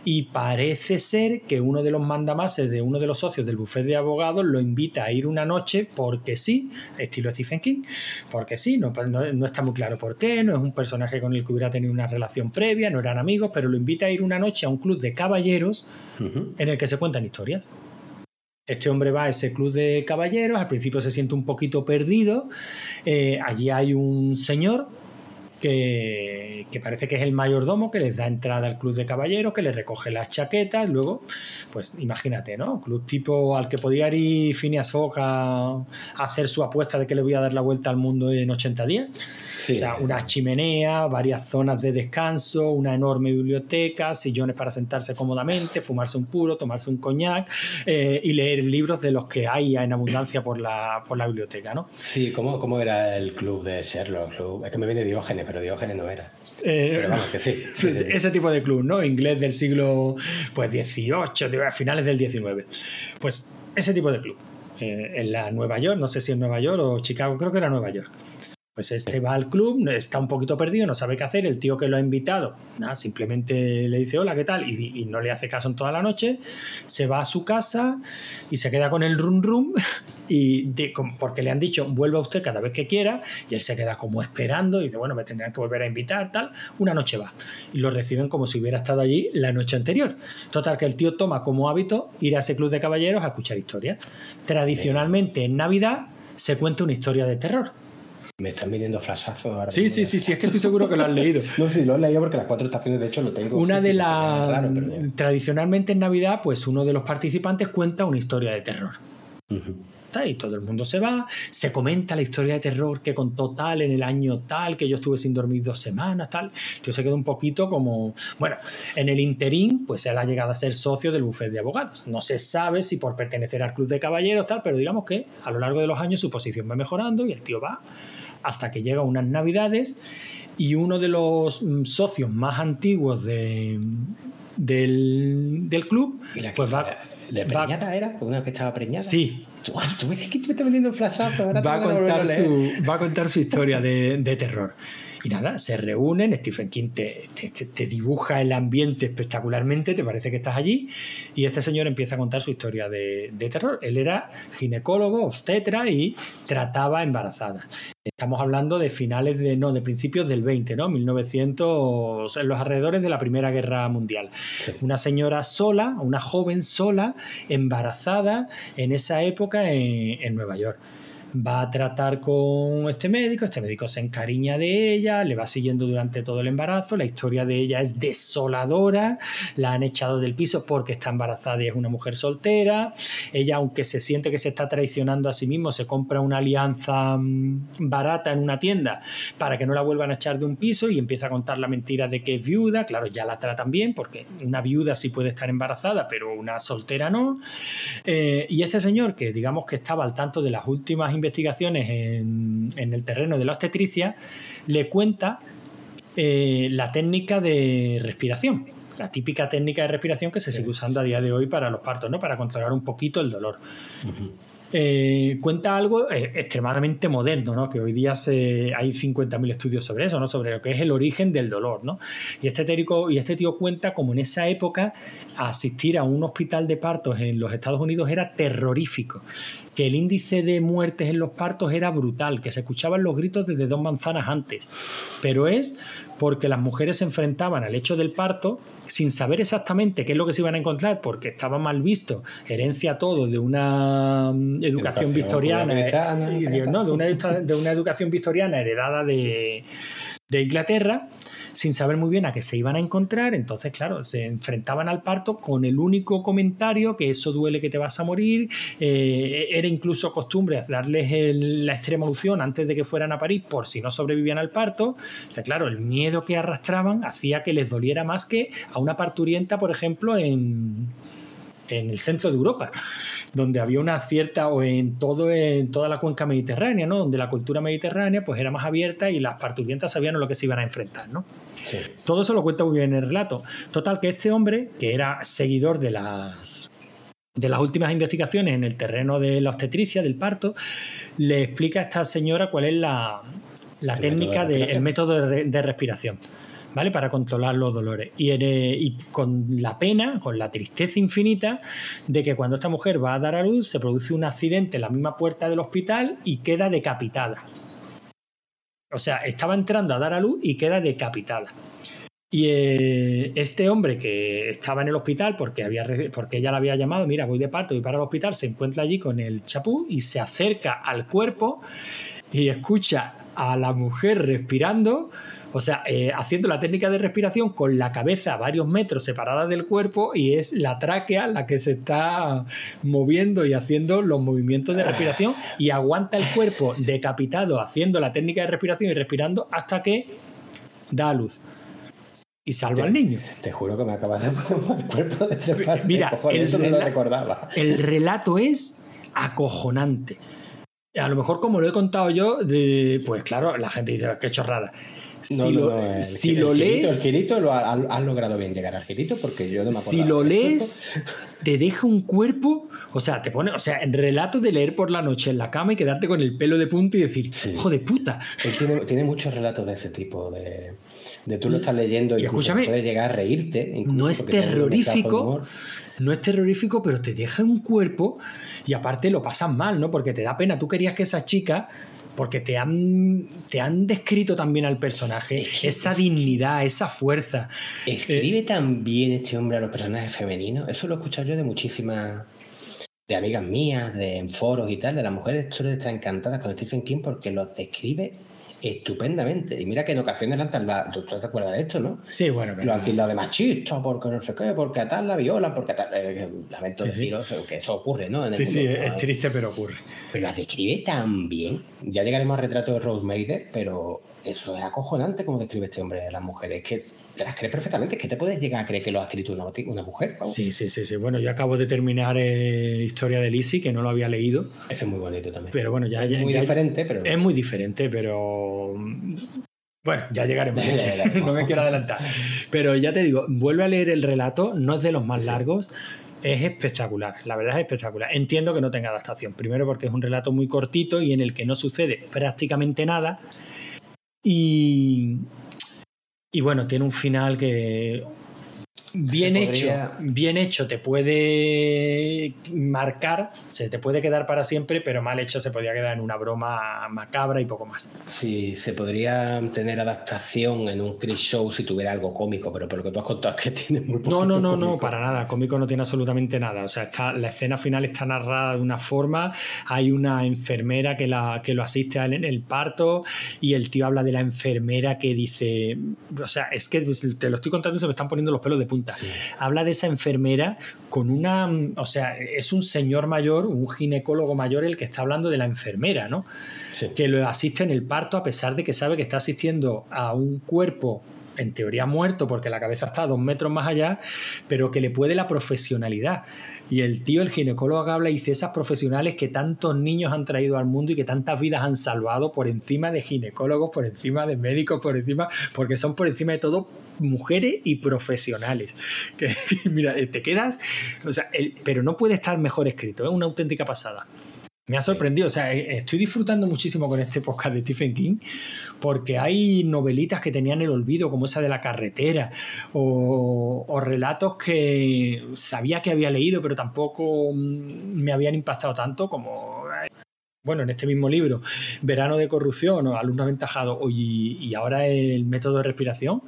y parece ser que uno de los mandamases de uno de los socios del buffet de abogados lo invita a ir una noche porque sí, estilo Stephen King, porque sí, no, no- no está muy claro por qué, no es un personaje con el que hubiera tenido una relación previa, no eran amigos, pero lo invita a ir una noche a un club de caballeros en el que se cuentan historias. Este hombre va a ese club de caballeros, al principio se siente un poquito perdido. eh, allí hay un señor que, que parece que es el mayordomo que les da entrada al club de caballeros, que les recoge las chaquetas. Luego, pues imagínate, ¿no? Club tipo al que podría ir Phineas Fogg a, a hacer su apuesta de que le voy a dar la vuelta al mundo en 80 días. Sí. O sea, una chimenea, varias zonas de descanso, una enorme biblioteca, sillones para sentarse cómodamente, fumarse un puro, tomarse un coñac eh, y leer libros de los que hay en abundancia por la, por la biblioteca, ¿no? Sí, ¿cómo, ¿cómo era el club de Sherlock? Club- Es que me viene Diógenes, pero Diógenes no era. Eh, Pero vamos, que sí. Ese tipo de club, ¿no? Inglés del siglo pues 18, de- a finales del 19. Pues ese tipo de club. Eh, en la Nueva York, no sé si en Nueva York o Chicago, creo que era Nueva York. Pues este va al club, está un poquito perdido, no sabe qué hacer, el tío que lo ha invitado, nada, simplemente le dice hola, ¿qué tal? Y, y no le hace caso en toda la noche, se va a su casa y se queda con el rum rum y de- porque le han dicho vuelva usted cada vez que quiera y él se queda como esperando y dice bueno me tendrán que volver a invitar tal una noche va y lo reciben como si hubiera estado allí la noche anterior. Total que el tío toma como hábito ir a ese club de caballeros a escuchar historias. Tradicionalmente en navidad se cuenta una historia de terror Me están viniendo flashazos ahora. sí sí sí sí es que estoy seguro que lo has leído No, sí, lo he leído porque las cuatro estaciones, de hecho, lo tengo. una de las pero tradicionalmente en navidad pues uno de los participantes cuenta una historia de terror y todo el mundo se va, se comenta la historia de terror que contó tal en el año tal, que yo estuve sin dormir dos semanas, tal. Yo se quedó un poquito como, bueno, en el interín, pues él ha llegado a ser socio del bufete de abogados. No se sabe si por pertenecer al club de caballeros, tal, pero digamos que a lo largo de los años su posición va mejorando y el tío va hasta que llega unas navidades y uno de los mm, socios más antiguos de, del, del club, ¿Y la que- pues va... ¿De va- preñada era? ¿Una que estaba preñada? Sí, Tú, me está vendiendo flashazos. Ahora va a, contar su, va a contar su historia de, de terror. Y nada, se reúnen, Stephen King te, te- te- te dibuja el ambiente espectacularmente, te parece que estás allí, y este señor empieza a contar su historia de, de terror. Él era ginecólogo, obstetra y trataba embarazadas. Estamos hablando de finales de, no, de principios del 20, ¿no? 1900, en los alrededores de la Primera Guerra Mundial. Sí. Una señora sola, una joven sola, embarazada en esa época en, en Nueva York. Va a tratar con este médico, este médico se encariña de ella, le va siguiendo durante todo el embarazo, la historia de ella es desoladora, la han echado del piso porque está embarazada y es una mujer soltera, ella aunque se siente que se está traicionando a sí mismo, se compra una alianza mm, barata en una tienda para que no la vuelvan a echar de un piso y empieza a contar la mentira de que es viuda, claro, ya la tratan bien porque una viuda sí puede estar embarazada, pero una soltera no. Eh, y este señor, que digamos que estaba al tanto de las últimas investigaciones en, en el terreno de la obstetricia, le cuenta eh, la técnica de respiración. La típica técnica de respiración que se sigue usando a día de hoy para los partos, ¿no? Para controlar un poquito el dolor. Eh, cuenta algo eh, extremadamente moderno, ¿no? que hoy día hay 50.000 estudios sobre eso, ¿no? sobre lo que es el origen del dolor. ¿no? Y, este y este tío cuenta como en esa época asistir a un hospital de partos en los Estados Unidos era terrorífico, que el índice de muertes en los partos era brutal, que se escuchaban los gritos desde dos manzanas antes, pero es porque las mujeres se enfrentaban al hecho del parto sin saber exactamente qué es lo que se iban a encontrar, porque estaba mal visto, herencia todo de una mm, educación, Educación victoriana, de, no, de, una, de una educación victoriana heredada de, de Inglaterra, sin saber muy bien a qué se iban a encontrar, entonces, claro, se enfrentaban al parto con el único comentario que eso duele que te vas a morir, eh, era incluso costumbre darles la extrema unción antes de que fueran a París por si no sobrevivían al parto, o sea, claro, el miedo que arrastraban hacía que les doliera más que a una parturienta, por ejemplo, en, en el centro de Europa. donde había una cierta, o en todo en toda la cuenca mediterránea, ¿no? Donde la cultura mediterránea pues era más abierta y las parturientas sabían a lo que se iban a enfrentar, ¿no? Sí. Todo eso lo cuenta muy bien en el relato. Total, que este hombre, que era seguidor de las de las últimas investigaciones en el terreno de la obstetricia, del parto, le explica a esta señora cuál es la, la El técnica método de del método de, re- de respiración. ¿Vale? Para controlar los dolores. Y, eh, y con la pena, con la tristeza infinita de que cuando esta mujer va a dar a luz se produce un accidente en la misma puerta del hospital y queda decapitada. O sea, estaba entrando a dar a luz y queda decapitada. Y eh, este hombre que estaba en el hospital porque, había, porque ella la había llamado, mira, voy de parto, voy para el hospital, se encuentra allí con el chapú y se acerca al cuerpo y escucha a la mujer respirando, o sea, eh, haciendo la técnica de respiración con la cabeza a varios metros separada del cuerpo y es la tráquea la que se está moviendo y haciendo los movimientos de respiración y aguanta el cuerpo decapitado haciendo la técnica de respiración y respirando hasta que da a luz y salva al niño. Te juro que me acabas de poner el cuerpo de tres partes. Mira, Cojones, el eso no lo recordaba. El relato es acojonante. A lo mejor como lo he contado yo, de, pues claro, la gente dice, qué chorrada. Si lo, si lees, lo ha- has logrado bien llegar al girito porque yo no me acuerdo. si lo lees, te deja un cuerpo, o sea, te pone, o sea, relato de leer por la noche en la cama y quedarte con el pelo de punta y decir, Sí. hijo de puta. Él tiene, tiene muchos relatos de ese tipo, de, de tú lo estás leyendo y, escúchame, puedes llegar a reírte. No es terrorífico, no es terrorífico, pero te deja un cuerpo y aparte lo pasas mal, ¿no? Porque te da pena. Tú querías que esa chica, porque te han, te han descrito también al personaje, esa dignidad, esa fuerza. Escribe Eh, tan bien este hombre a los personajes femeninos. Eso lo he escuchado yo de muchísimas de amigas mías, de en foros y tal, de las mujeres suelen estar encantadas con Stephen King porque los describe estupendamente. Y mira que en ocasiones le han tildado, tú, tú te acuerdas de esto, ¿no? Sí, bueno, pero- Lo han tildado de machista, porque no sé qué, porque a tal la viola, porque a tal. eh, lamento Sí, sí. deciros que eso ocurre, ¿no? En el sí, sí, es triste, pero ocurre. Pero las describe tan bien. Ya llegaremos al retrato de Rose Mader, pero eso es acojonante como describe este hombre a las mujeres. Es que te las crees perfectamente. Es que te puedes llegar a creer que lo ha escrito una, una mujer. vamos. Sí, sí, sí, sí. Bueno, yo acabo de terminar eh, Historia de Lizzie, que no lo había leído, Ese es muy bonito también. pero bueno, ya, es muy ya- diferente, pero. es muy diferente, pero mm, bueno, ya llegaremos. Ya llegaremos. no me quiero adelantar. Pero ya te digo, vuelve a leer el relato, no es de los más largos. Es espectacular, la verdad es espectacular. Entiendo que no tenga adaptación, primero porque es un relato muy cortito y en el que no sucede prácticamente nada. Y, y bueno, tiene un final que bien hecho, bien hecho te puede marcar, se te puede quedar para siempre, pero mal hecho se podría quedar en una broma macabra y poco más. Sí, se podría tener adaptación en un Chris Show si tuviera algo cómico, pero por lo que tú has contado es que tiene muy No, poquito no, no, no, cómico. para nada. Cómico no tiene absolutamente nada. O sea, está, la escena final está narrada de una forma. Hay una enfermera que, la, que lo asiste en el parto y el tío habla de la enfermera que dice. O sea, es que te lo estoy contando y se me están poniendo los pelos de punta. Sí. Habla de esa enfermera con una. O sea, es un señor mayor, un ginecólogo mayor el que está hablando de la enfermera, ¿no? Sí. que lo asiste en el parto a pesar de que sabe que está asistiendo a un cuerpo en teoría muerto porque la cabeza está a dos metros más allá, pero que le puede la profesionalidad. Y el tío, el ginecólogo, habla y dice esas profesionales que tantos niños han traído al mundo y que tantas vidas han salvado por encima de ginecólogos, por encima de médicos, por encima, porque son por encima de todo mujeres y profesionales. Que, mira, te quedas, o sea, el- pero no puede estar mejor escrito, es una auténtica pasada. Me ha sorprendido, o sea, eh, estoy disfrutando muchísimo con este podcast de Stephen King porque hay novelitas que tenían el olvido, como esa de la carretera, o, o relatos que sabía que había leído, pero tampoco mm, me habían impactado tanto como, eh, bueno, en este mismo libro, Verano de corrupción o Alumno aventajado, y, y ahora el método de respiración.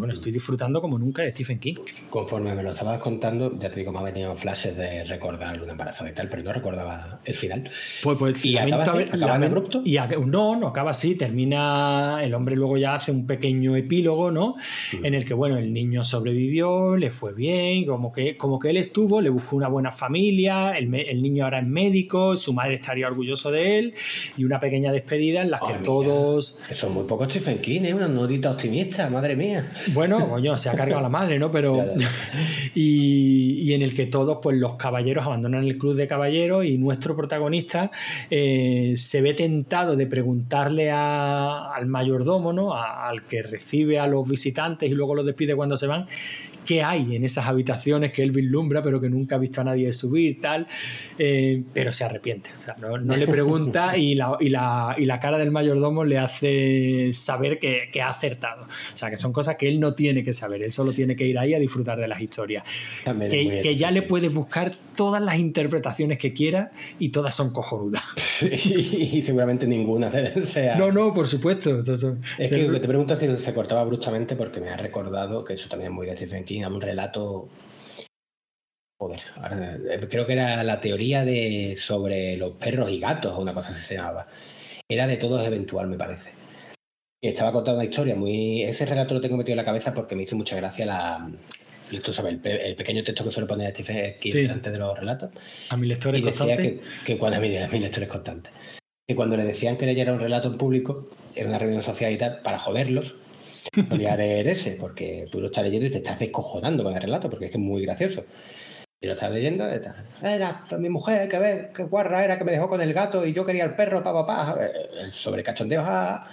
Bueno, estoy disfrutando como nunca de Stephen King. Conforme me lo estabas contando, ya te digo, me ha venido flashes de recordar una embarazada y tal, pero no recordaba el final. Pues, pues ¿Y acaba así? ¿Acaba abrupto? Y ac- no, no acaba así. Termina. El hombre luego ya hace un pequeño epílogo, ¿no? Mm. En el que, bueno, el niño sobrevivió, le fue bien, como que, como que él estuvo, le buscó una buena familia, el, el niño ahora es médico, su madre estaría orgulloso de él, y una pequeña despedida en la que mira. todos. Eso es muy poco Stephen King, ¿eh? Una notita optimista, madre mía. Bueno, coño, se ha cargado la madre, ¿no? Pero. Ya, ya. Y, y en el que todos, pues los caballeros abandonan el club de caballeros y nuestro protagonista eh, se ve tentado de preguntarle a- al mayordomo, ¿no? A- al que recibe a los visitantes y luego los despide cuando se van, qué hay en esas habitaciones que él vislumbra, pero que nunca ha visto a nadie subir, tal. Eh, pero se arrepiente. O sea, no, no le pregunta y la, y, la, y la cara del mayordomo le hace saber que, que ha acertado. O sea, que son cosas que él no tiene que saber, él solo tiene que ir ahí a disfrutar de las historias. También Que, que ya le puedes buscar todas las interpretaciones que quiera y todas son cojonudas. Y seguramente ninguna sea. No, no, por supuesto. Entonces, Es se- que te pregunto si se cortaba bruscamente porque me ha recordado que eso también es muy de Stephen King, a un relato. Joder, eh, creo que era la teoría de sobre los perros y gatos o una cosa así se llamaba. Era de todo es eventual, me parece. Y estaba contando una historia muy. Ese relato lo tengo metido en la cabeza porque me hizo mucha gracia la. Tú sabes, el, el pequeño texto que suele poner Stephen King Sí. delante de los relatos. a mi lector es constante. que, que cuando a mí, a mí esto es constante. Que cuando le decían que leyera un relato en público, en una reunión social y tal, para joderlos, solía leer ese, porque tú lo estás leyendo y te estás descojonando con el relato, porque es que es muy gracioso. Y lo estás leyendo y tal. Era mi mujer, que ve, qué guarra era que me dejó con el gato y yo quería el perro, pa, pa, pa. Sobre cachondeos. ah.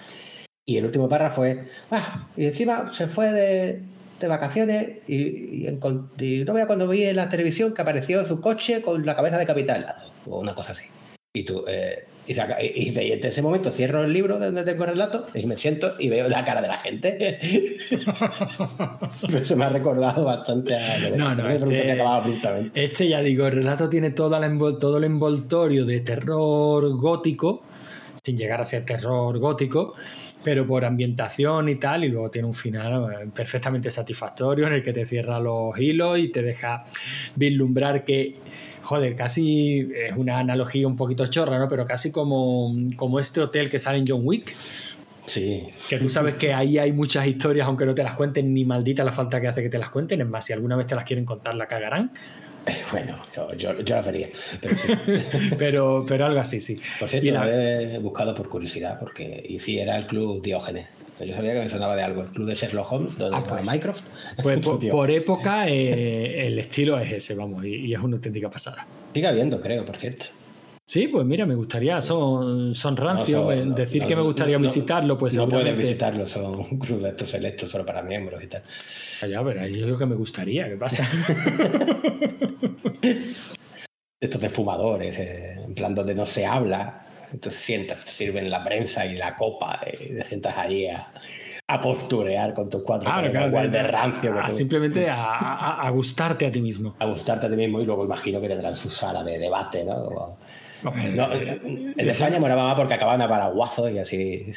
Y el último párrafo fue, ah, y encima se fue de, de vacaciones y, y, y no vea cuando vi en la televisión que apareció su coche con la cabeza de capitán al lado, o una cosa así. Y tú, eh, y, saca- y- y dice, y en ese momento cierro el libro de donde tengo el relato y me siento y veo la cara de la gente. Pero eso me ha recordado bastante a... No, no, este-. Este, ya digo, el relato tiene toda la envol- todo el envoltorio de terror gótico, sin llegar a ser terror gótico, pero por ambientación y tal, y luego tiene un final eh, perfectamente satisfactorio en el que te cierra los hilos y te deja vislumbrar que, joder, casi es una analogía un poquito chorra, ¿no? Pero casi como, como este hotel que sale en John Wick, Sí, que tú sabes que ahí hay muchas historias, aunque no te las cuenten, ni maldita la falta que hace que te las cuenten. Es más, si alguna vez te las quieren contar, la cagarán. bueno, yo, yo, yo la vería. Pero sí. Pero, pero algo así, sí. Por cierto, la- he buscado por curiosidad, porque y sí, era el club Diógenes. Yo sabía que me sonaba de algo, el club de Sherlock Holmes, donde Ah, pues. Mycroft. Pues por, época eh, el estilo es ese, vamos, y, y es una auténtica pasada. Sigue habiendo, creo, por cierto. Sí, pues mira, me gustaría, son, son rancios, No, eh, no, decir no, que me gustaría visitarlo, pues no puedes visitarlo, son un club de estos selectos solo para miembros y tal. Ya, pero yo digo que me gustaría, ¿qué pasa? Estos de fumadores, eh, en plan donde no se habla. Entonces sientas, te sirven la prensa y la copa y te sientas allí a, a posturear con tus cuatro Claro, claro, igual de rancio a- simplemente a, gustarte a ti mismo. a gustarte a ti mismo y luego imagino que tendrán su sala de debate, ¿no? O- No, en España moraba más porque acababan a paraguazos y así.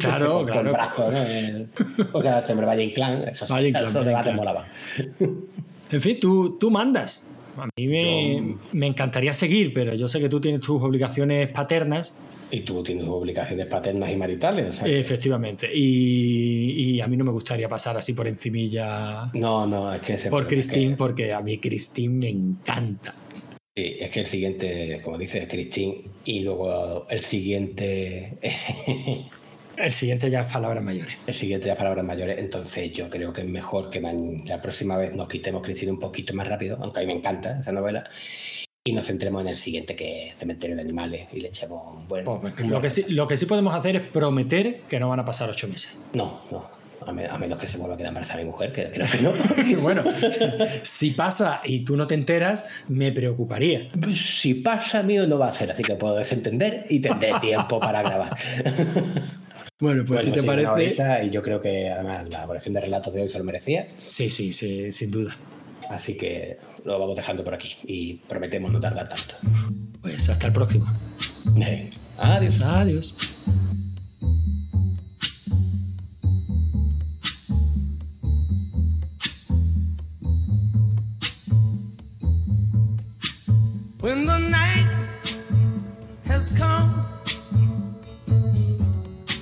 Claro, con, claro. Con brazos, ¿no? Eh, O sea, hombre Valle Inclán, esos, Valle Inclán, esos debates molaban. En fin, tú, tú mandas. A mí me, Yo- me encantaría seguir, pero yo sé que tú tienes tus obligaciones paternas, Y tú tienes obligaciones paternas y maritales. o sea efectivamente, y, y a mí no me gustaría pasar así por encimilla No, no, es que ese por Christine, que- porque a mí Christine me encanta. sí, es que el siguiente, como dices, es Christine. Y luego el siguiente. El siguiente ya es palabras mayores. El siguiente ya palabras mayores, entonces yo creo que es mejor que la próxima vez nos quitemos Cristina un poquito más rápido, aunque a mí me encanta esa novela, y nos centremos en el siguiente que es Cementerio de Animales y le echemos un buen... Pues, un lo, que sí, lo que sí podemos hacer es prometer que no van a pasar ocho meses. No, no, a, me- a menos que se vuelva a quedar embarazada mi mujer, que creo que no. Bueno, si pasa y tú no te enteras, me preocuparía. si pasa mío no va a ser, así que puedo desentender y tendré tiempo para grabar. Bueno, pues Bueno, si te sí, una parece... y yo creo que además la colección de relatos de hoy se lo merecía, Sí, sí, sí, sin duda. así que lo vamos dejando por aquí y prometemos no tardar tanto. Pues hasta el próximo. Adiós. Adiós. When the night has come